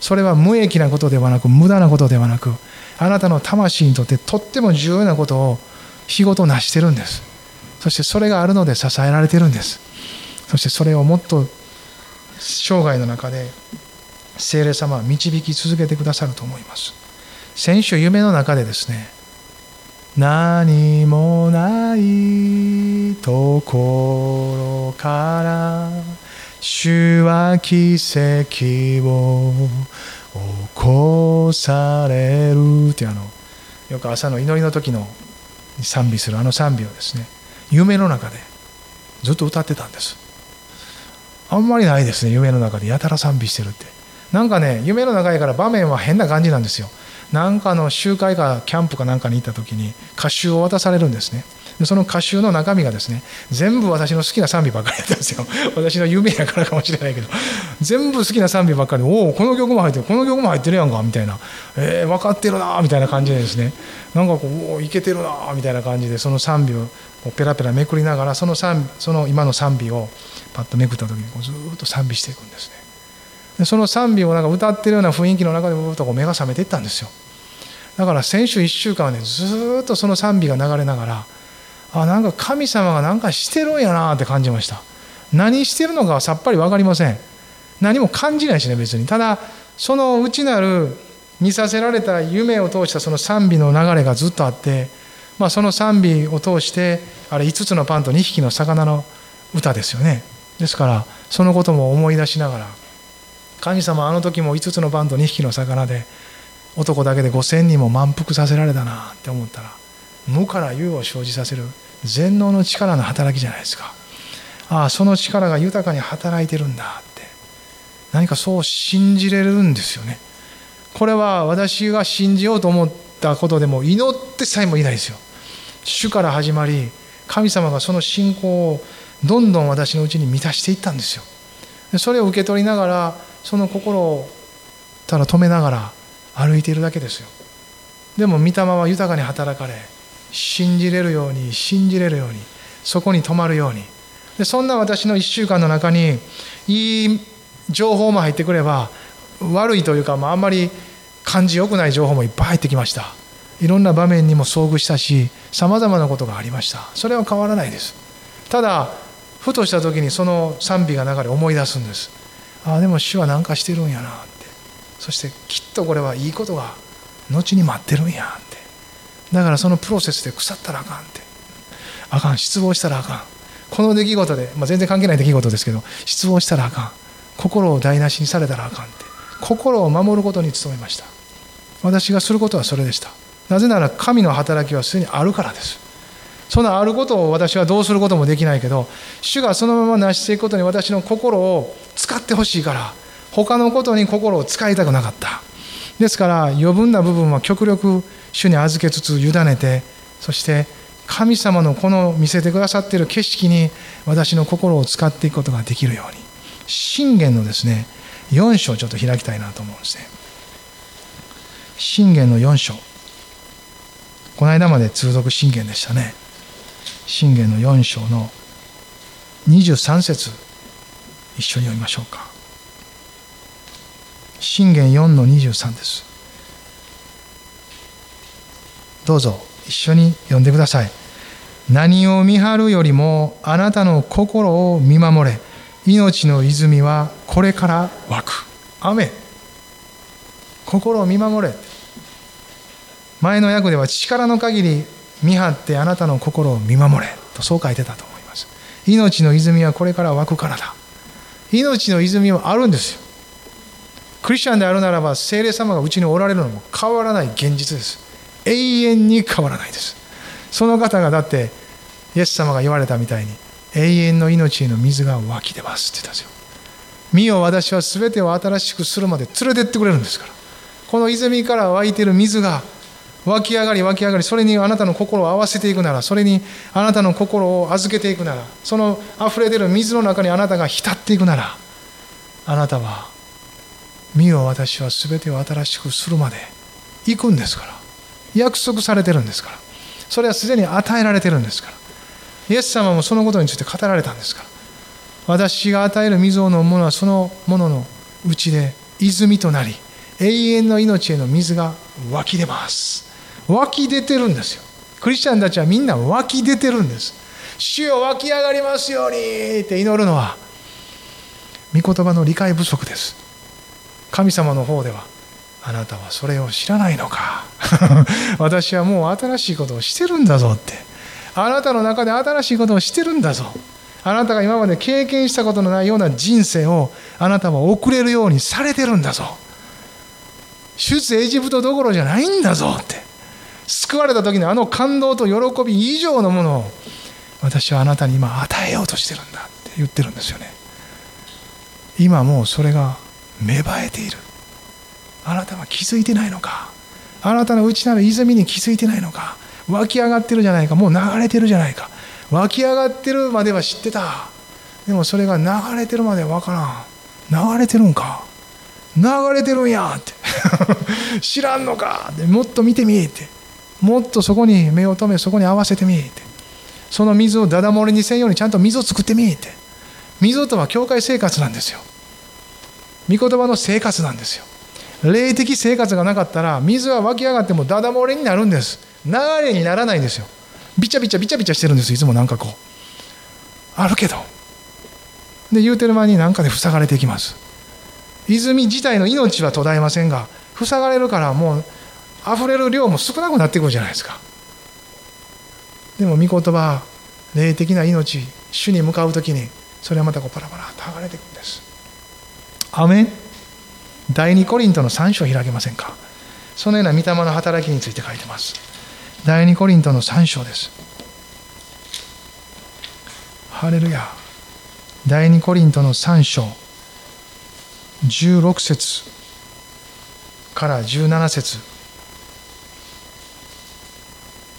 それは無益なことではなく無駄なことではなくあなたの魂にとってとっても重要なことを日ごと成してるんです。そしてそれがあるので支えられてるんです。そしてそれをもっと生涯の中で聖霊様は導き続けてくださると思います。先週夢の中でですね何もないところから主は奇跡を起こされるってあのよく朝の祈りの時の賛美するあの賛美をですね夢の中でずっと歌ってたんです。あんまりないですね夢の中で。やたら賛美してるって。なんかね夢の中やから場面は変な感じなんですよ。なんかの集会かキャンプかなんかに行った時に歌集を渡されるんですね。でその歌集の中身がですね全部私の好きな賛美ばっかりやったんですよ。私の夢やからかもしれないけど。全部好きな賛美ばっかりでおおこの曲も入ってるこの曲も入ってるやんかみたいな。えー、分かってるなみたいな感じでですね。なんかこうおおいけてるなみたいな感じでその賛美をペラペラめくりながらその賛その今の賛美をパッとめくった時にこうずっと賛美していくんですね。でその賛美をなんか歌ってるような雰囲気の中でぶっとこう目が覚めていったんですよ。だから先週1週間はねずっとその賛美が流れながらあなんか神様が何かしてるんやなって感じました。何してるのかはさっぱり分かりません。何も感じないしね別に。ただその内なる見させられた夢を通したその賛美の流れがずっとあって、まあ、その賛美を通してあれ5つのパンと2匹の魚の歌ですよね。ですからそのことも思い出しながら神様あの時も5つのパンと2匹の魚で男だけで5,000人も満腹させられたなって思ったら無から有を生じさせる全能の力の働きじゃないですか。ああその力が豊かに働いてるんだって。何かそう信じれるんですよね。これは私が信じようと思ったことでも祈ってさえもいないですよ。主から始まり神様がその信仰をどんどん私のうちに満たしていったんですよ。それを受け取りながらその心をただ止めながら歩いているだけですよ。でも御霊は豊かに働かれ信じれるように信じれるようにそこに止まるように。でそんな私の1週間の中にいい情報も入ってくれば悪いというか、まあ、あんまり感じよくない情報もいっぱい入ってきました。いろんな場面にも遭遇したしさまざまなことがありました。それは変わらないです。ただふとした時にその賛美が流れ思い出すんです。ああでも主は何かしてるんやなって。そしてきっとこれはいいことが後に待ってるんやって。だからそのプロセスで腐ったらあかんって。あかん。失望したらあかん。この出来事で、まあ、全然関係ない出来事ですけど失望したらあかん。心を台無しにされたらあかんって。心を守ることに努めました。私がすることはそれでした。なぜなら神の働きはすでにあるからです。そのあることを私はどうすることもできないけど主がそのまま成していくことに私の心を使ってほしいから他のことに心を使いたくなかった。ですから余分な部分は極力主に預けつつ委ねてそして神様のこの見せてくださっている景色に私の心を使っていくことができるように。信玄のですね4章ちょっと開きたいなと思うんですね。信玄の4章。この間まで通読信玄でしたね。信玄の4章の23節。一緒に読みましょうか。信玄4の23です。どうぞ一緒に読んでください。何を見張るよりもあなたの心を見守れ。命の泉はこれから湧く。雨。心を見守れ。前の訳では力の限り見張ってあなたの心を見守れ。とそう書いてたと思います。命の泉はこれから湧くからだ。命の泉はあるんですよ。クリスチャンであるならば聖霊様がうちにおられるのも変わらない現実です。永遠に変わらないです。その方がだってイエス様が言われたみたいに永遠の命への水が湧き出ますって言ったんですよ。見よ私は全てを新しくするまで連れてってくれるんですから。この泉から湧いてる水が湧き上がり湧き上がりそれにあなたの心を合わせていくならそれにあなたの心を預けていくならその溢れ出る水の中にあなたが浸っていくならあなたは見よ私は全てを新しくするまで行くんですから。約束されてるんですから。それはすでに与えられてるんですから。イエス様もそのことについて語られたんですから。私が与える水を飲む者はそのもののうちで泉となり永遠の命への水が湧き出ます。湧き出てるんですよ。クリスチャンたちはみんな湧き出てるんです。主よ湧き上がりますようにって祈るのは御言葉の理解不足です。神様の方ではあなたはそれを知らないのか。私はもう新しいことをしてるんだぞって。あなたの中で新しいことをしてるんだぞ。あなたが今まで経験したことのないような人生をあなたは送れるようにされてるんだぞ。出エジプトどころじゃないんだぞって。救われた時のあの感動と喜び以上のものを私はあなたに今与えようとしてるんだって言ってるんですよね。今もうそれが芽生えている。あなたは気づいてないのか。あなたの内なる泉に気づいてないのか。湧き上がってるじゃないか。もう流れてるじゃないか。湧き上がってるまでは知ってた。でもそれが流れてるまでは分からん。流れてるんか。流れてるんやって。知らんのかって。もっと見てみえって。もっとそこに目を留めそこに合わせてみって。その水をダダ漏れにせんようにちゃんと水を作ってみって。水とは教会生活なんですよ。御言葉の生活なんですよ。霊的生活がなかったら水は湧き上がってもダダ漏れになるんです。流れにならないんですよ。ビチャビチャビチャビチャしてるんですいつもなんかこう。あるけど。で言うてる間に何かで塞がれていきます。泉自体の命は途絶えませんが塞がれるからもう溢れる量も少なくなってくるじゃないですか。でも御言葉霊的な命主に向かう時にそれはまたこうパラパラと剥がれていくんです。アメン。第二コリントの3章開けませんか。そのような御霊の働きについて書いてます。第二コリントの3章です。ハレルヤ。第二コリントの3章。16節から17節。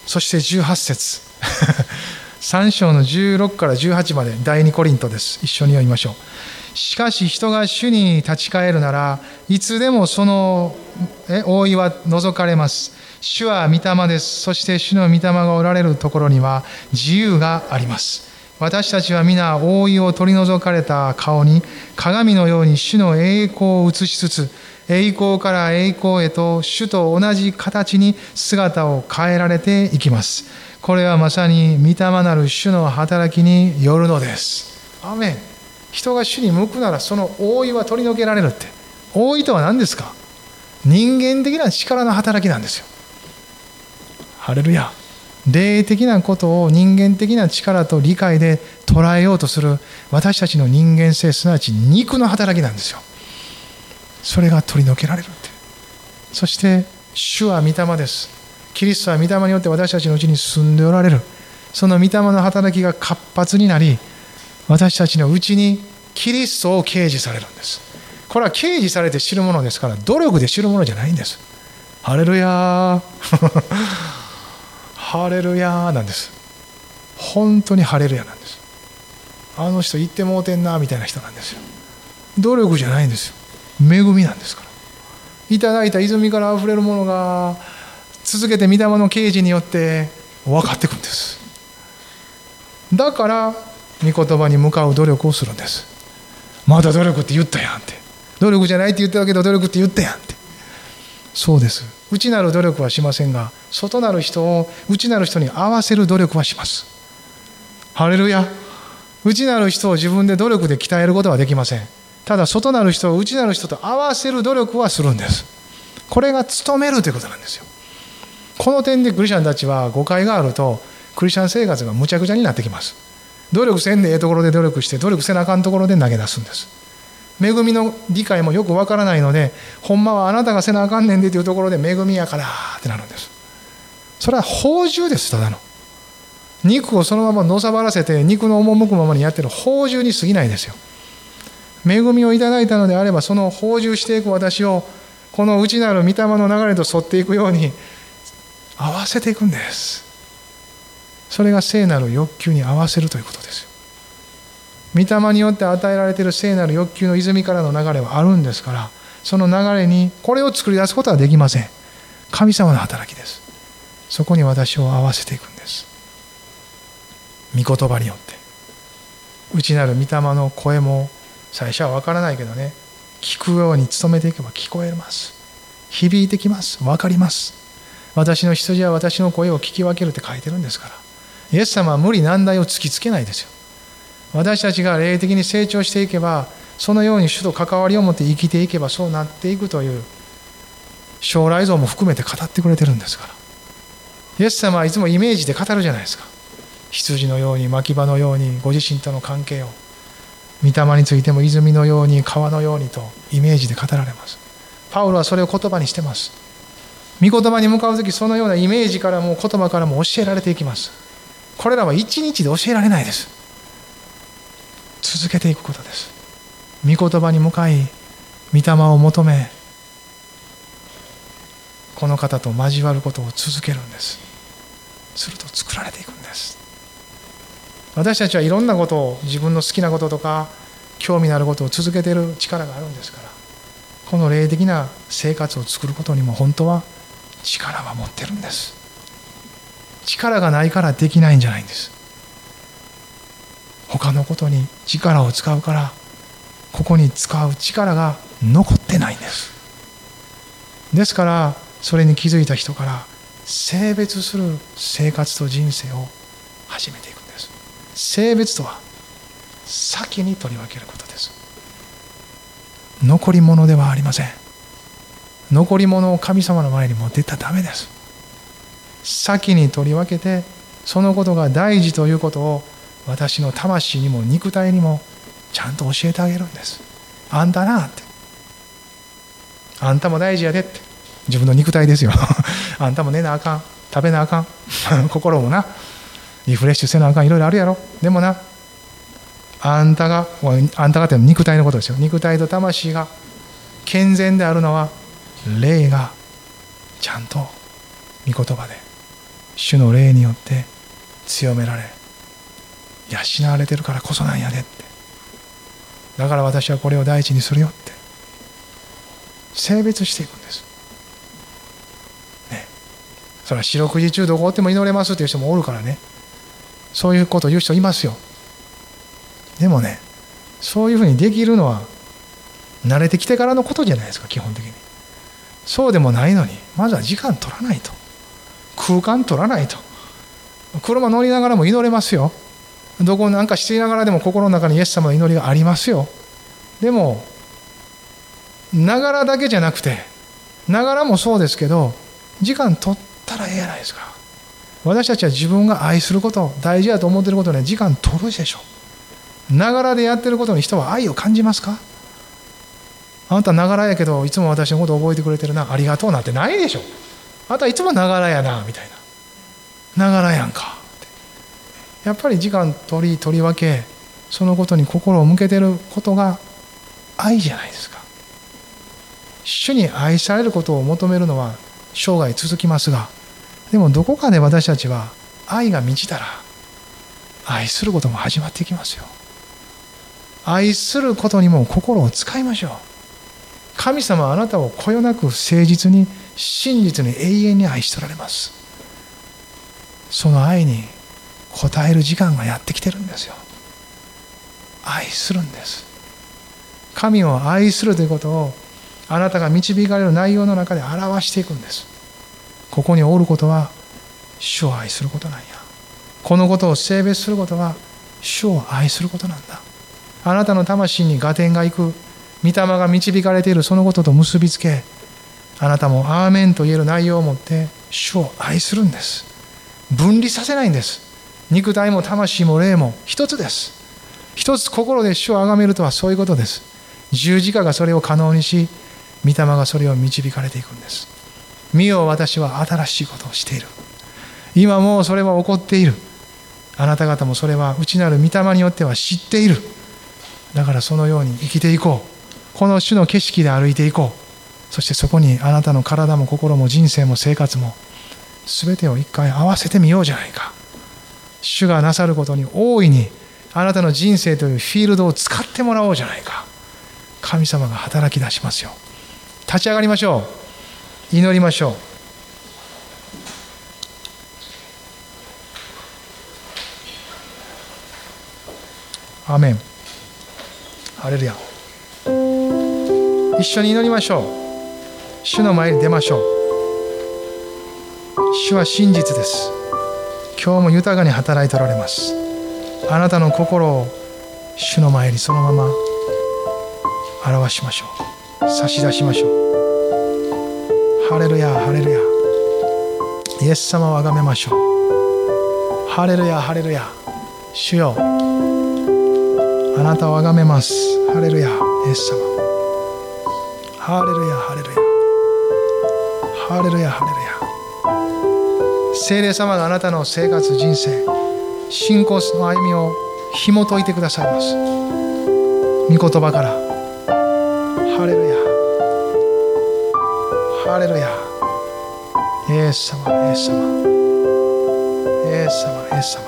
そして18節。3章の16から18まで第2コリントです。一緒に読みましょう。しかし人が主に立ち返るならいつでもその覆いは除かれます。主は御霊です。そして主の御霊がおられるところには自由があります。私たちは皆覆いを取り除かれた顔に鏡のように主の栄光を映しつつ栄光から栄光へと主と同じ形に姿を変えられていきます。これはまさに御霊なる主の働きによるのです。アメン。人が主に向くならその覆いは取り除けられるって。覆いとは何ですか？人間的な力の働きなんですよ。ハレルヤ。霊的なことを人間的な力と理解で捉えようとする私たちの人間性すなわち肉の働きなんですよそれが取り除けられるってそして主は御霊です。キリストは御霊によって私たちのうちに住んでおられる。その御霊の働きが活発になり私たちのうちにキリストを掲示されるんです。これは掲示されて知るものですから努力で知るものじゃないんです。ハレルヤー。ハレルヤーなんです。本当にハレルヤなんです。あの人言ってもうてんなみたいな人なんですよ。努力じゃないんですよ。恵みなんですから。いただいた泉からあふれるものが続けて御霊の啓示によって分かってくんです。だから御言葉に向かう努力をするんです。まだ努力って言ったやんって。努力じゃないって言ったけど努力って言ったやんって。そうです。内なる努力はしませんが外なる人を内なる人に合わせる努力はします。ハレルヤ。内なる人を自分で努力で鍛えることはできません。ただ外なる人を内なる人と合わせる努力はするんです。これが務めるということなんですよ。この点でクリスチャンたちは誤解があるとクリスチャン生活がむちゃくちゃになってきます。努力せんでええところで努力して努力せなあかんところで投げ出すんです。恵みの理解もよくわからないのでほんまはあなたがせなあかんねんでというところで恵みやからってなるんです。それは宝珠ですただの。肉をそのままのさばらせて肉の赴くままにやってる宝珠に過ぎないですよ。恵みをいただいたのであればその宝珠していく私をこの内なる御霊の流れと沿っていくように合わせていくんです。それが聖なる欲求に合わせるということです御霊によって与えられている聖なる欲求の泉からの流れはあるんですからその流れにこれを作り出すことはできません。神様の働きです。そこに私を合わせていくんです。御言葉によって。内なる御霊の声も最初は分からないけどね。聞くように努めていけば聞こえます。響いてきます。分かります。私の羊は私の声を聞き分けるって書いてるんですから。イエス様は無理難題を突きつけないですよ。私たちが霊的に成長していけばそのように主と関わりを持って生きていけばそうなっていくという将来像も含めて語ってくれてるんですから。イエス様はいつもイメージで語るじゃないですか。羊のように牧場のようにご自身との関係を。御霊についても泉のように川のようにとイメージで語られます。パウロはそれを言葉にしてます。御言葉に向かう時そのようなイメージからも言葉からも教えられていきます。これらは一日で教えられないです。続けていくことです。御言葉に向かい御霊を求めこの方と交わることを続けるんです。すると作られていくんです。私たちはいろんなことを自分の好きなこととか興味のあることを続けてる力があるんですからこの霊的な生活を作ることにも本当は力は持ってるんです。力がないからできないんじゃないんです。他のことに力を使うからここに使う力が残ってないんです。ですからそれに気づいた人から性別する生活と人生を始めて性別とは先に取り分けることです。残り物ではありません。残り物を神様の前に持ってったらダメです。先に取り分けてそのことが大事ということを私の魂にも肉体にもちゃんと教えてあげるんです。あんたなって。あんたも大事やでって。自分の肉体ですよ。あんたも寝なあかん。食べなあかん。心もな。リフレッシュせなあかん。いろいろあるやろ。でもなあんたがあんたがって肉体のことですよ。肉体と魂が健全であるのは霊がちゃんと御言葉で主の霊によって強められ養われてるからこそなんやでって。だから私はこれを第一にするよって性別していくんです。ね。それは四六時中どこおっても祈れますっていう人もおるからね。そういうことを言う人いますよ。でもねそういうふうにできるのは慣れてきてからのことじゃないですか基本的に。そうでもないのにまずは時間取らないと。空間取らないと。車乗りながらも祈れますよ。どこなんかしていながらでも心の中にイエス様の祈りがありますよ。でもながらだけじゃなくてながらもそうですけど時間取ったらええやないですか。私たちは自分が愛すること大事やと思ってることには時間取るでしょながらでやってることに人は愛を感じますか？あなたながらやけどいつも私のこと覚えてくれてるなありがとうなんてないでしょあなたいつもながらやなみたいな。ながらやんか。やっぱり時間取り取り分けそのことに心を向けてることが愛じゃないですか。主に愛されることを求めるのは生涯続きますがでもどこかで私たちは愛が満ちたら愛することも始まっていきますよ。愛することにも心を使いましょう。神様はあなたをこよなく誠実に真実に永遠に愛しとられます。その愛に応える時間がやってきてるんですよ。愛するんです。神を愛するということをあなたが導かれる内容の中で表していくんです。ここにおることは主を愛することなんや。このことを性別することは主を愛することなんだ。あなたの魂に合点がいく御霊が導かれているそのことと結びつけあなたもアーメンと言える内容を持って主を愛するんです。分離させないんです。肉体も魂も霊も一つです。一つ心で主を崇めるとはそういうことです。十字架がそれを可能にし御霊がそれを導かれていくんです。見よ私は新しいことをしている。今もうそれは起こっている。あなた方もそれは内なる御霊によっては知っている。だからそのように生きていこう。この種の景色で歩いていこう。そしてそこにあなたの体も心も人生も生活も全てを一回合わせてみようじゃないか。主がなさることに大いにあなたの人生というフィールドを使ってもらおうじゃないか。神様が働き出しますよ。立ち上がりましょう。祈りましょう。アメン。ハレルヤ。一緒に祈りましょう。主の前に出ましょう。主は真実です。今日も豊かに働いておられます。あなたの心を主の前にそのまま表しましょう。差し出しましょう。ハレルヤハレルヤイエス様をあがめましょうハレルヤハレルヤ主よあなたをあがめますハレルヤイエス様ハレルヤハレルヤハレルヤハレルヤ聖霊様があなたの生活人生信仰の歩みを紐解いてくださいます御言葉からイエス様イエス様。イエス様イエス様。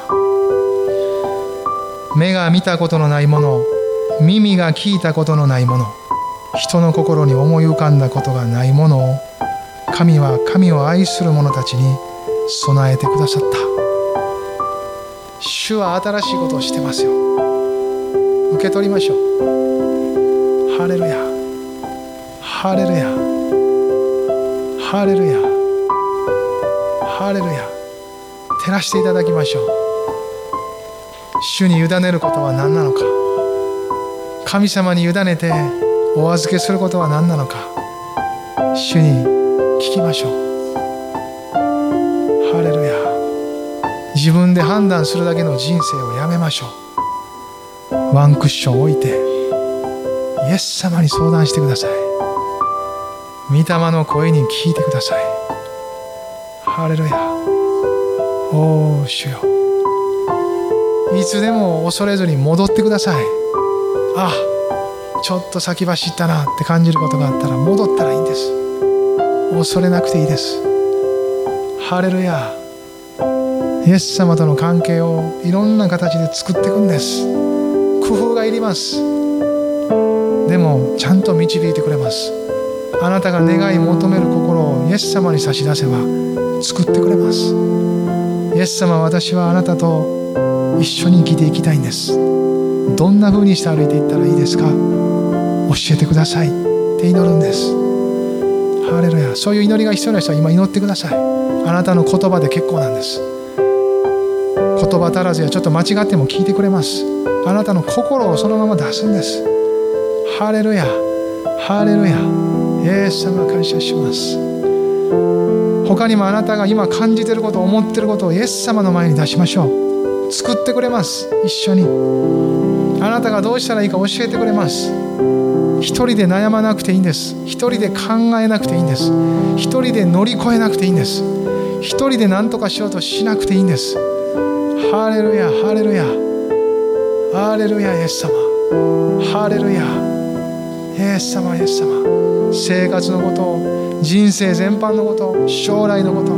目が見たことのないもの耳が聞いたことのないもの人の心に思い浮かんだことがないものを神は神を愛する者たちに備えてくださった。主は新しいことをしてますよ。受け取りましょう。ハレルヤ。ハレルヤ。ハレルヤ。ハレルヤ。照らしていただきましょう。主に委ねることは何なのか。神様に委ねてお預けすることは何なのか。主に聞きましょう。ハレルヤ。自分で判断するだけの人生をやめましょう。ワンクッション置いてイエス様に相談してください。御霊の声に聞いてください。ハレルヤおお主よいつでも恐れずに戻ってください。あちょっと先走ったなって感じることがあったら戻ったらいいんです。恐れなくていいです。ハレルヤイエス様との関係をいろんな形で作っていくんです。工夫がいります。でもちゃんと導いてくれます。あなたが願い求める心をイエス様に差し出せば作ってくれます。イエス様私はあなたと一緒に生きていきたいんです。どんな風にして歩いていったらいいですか？教えてください。って祈るんです。ハレルヤ。そういう祈りが必要な人は今祈ってください。あなたの言葉で結構なんです。言葉足らずやちょっと間違っても聞いてくれます。あなたの心をそのまま出すんです。ハレルヤ。ハレルヤ。イエス様感謝します。他にもあなたが今感じていること思っていることをイエス様の前に出しましょう。作ってくれます。一緒に。あなたがどうしたらいいか教えてくれます。一人で悩まなくていいんです。一人で考えなくていいんです。一人で乗り越えなくていいんです。一人で何とかしようとしなくていいんです。ハレルヤハレルヤ。ハレルヤイエス様。ハレルヤ。イエス様イエス様。生活のことを人生全般のこと将来のこと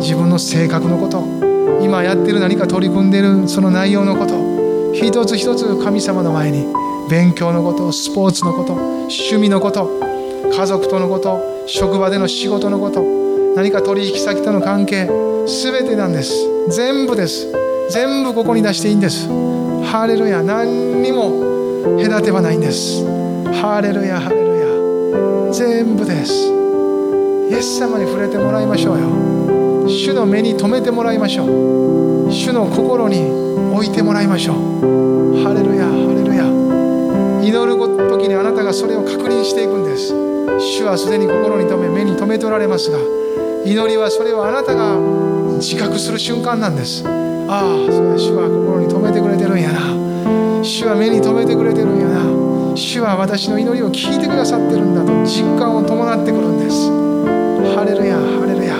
自分の性格のこと今やってる何か取り組んでるその内容のこと一つ一つ神様の前に勉強のことスポーツのこと趣味のこと家族とのこと職場での仕事のこと何か取引先との関係全てなんです。全部です。全部ここに出していいんです。ハレルヤ何にも隔てはないんです。ハレルヤハレルヤ。全部です。イエス様に触れてもらいましょうよ。主の目に留めてもらいましょう。主の心に置いてもらいましょう。ハレルヤハレルヤ。祈る時にあなたがそれを確認していくんです。主はすでに心に留め目に留めておられますが祈りはそれをあなたが自覚する瞬間なんです。ああそうや主は心に留めてくれてるんやな。主は目に留めてくれてるんやな。主は私の祈りを聞いてくださってるんだと実感を伴ってくるんです。ハレルヤハレルヤ。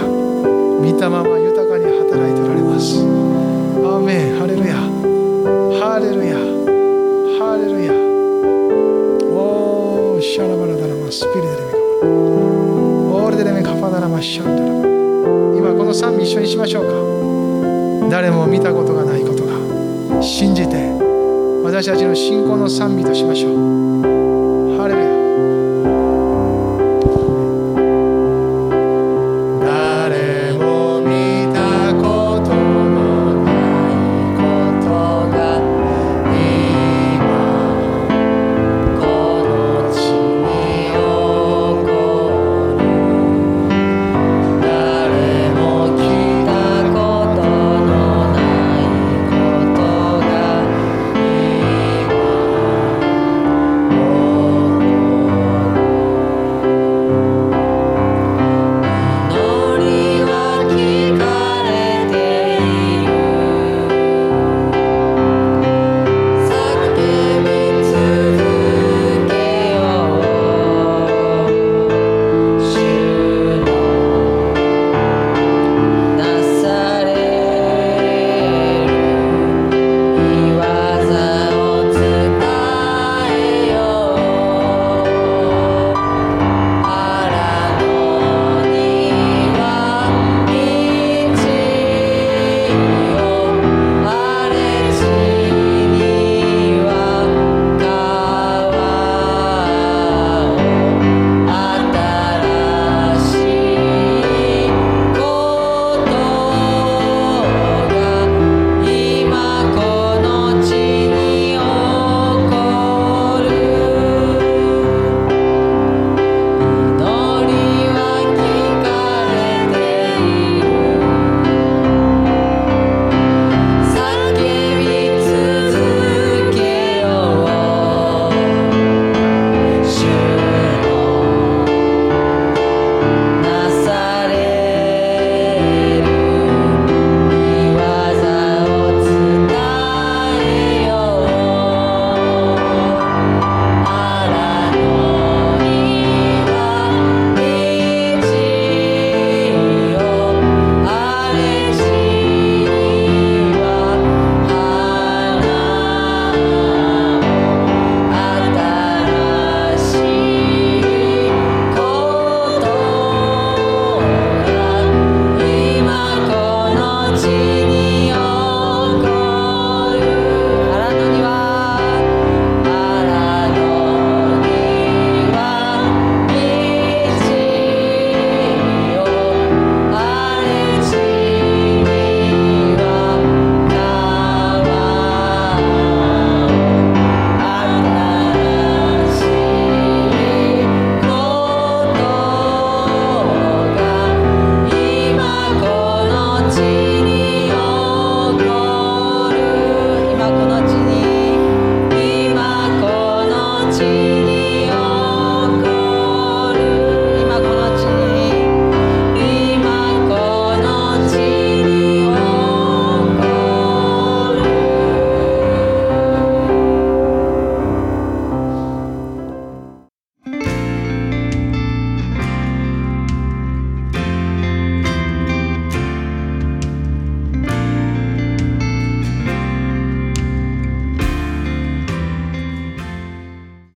見たまま豊かに働いておられます。アーメンハレルヤ。ハレルヤ。ハレルヤ。おーシャラバラダラマスピリデレミカオールデレメカファダラマシャンダラマ。今この賛美一緒にしましょうか。誰も見たことがないことが。信じて私たちの信仰の賛美としましょう。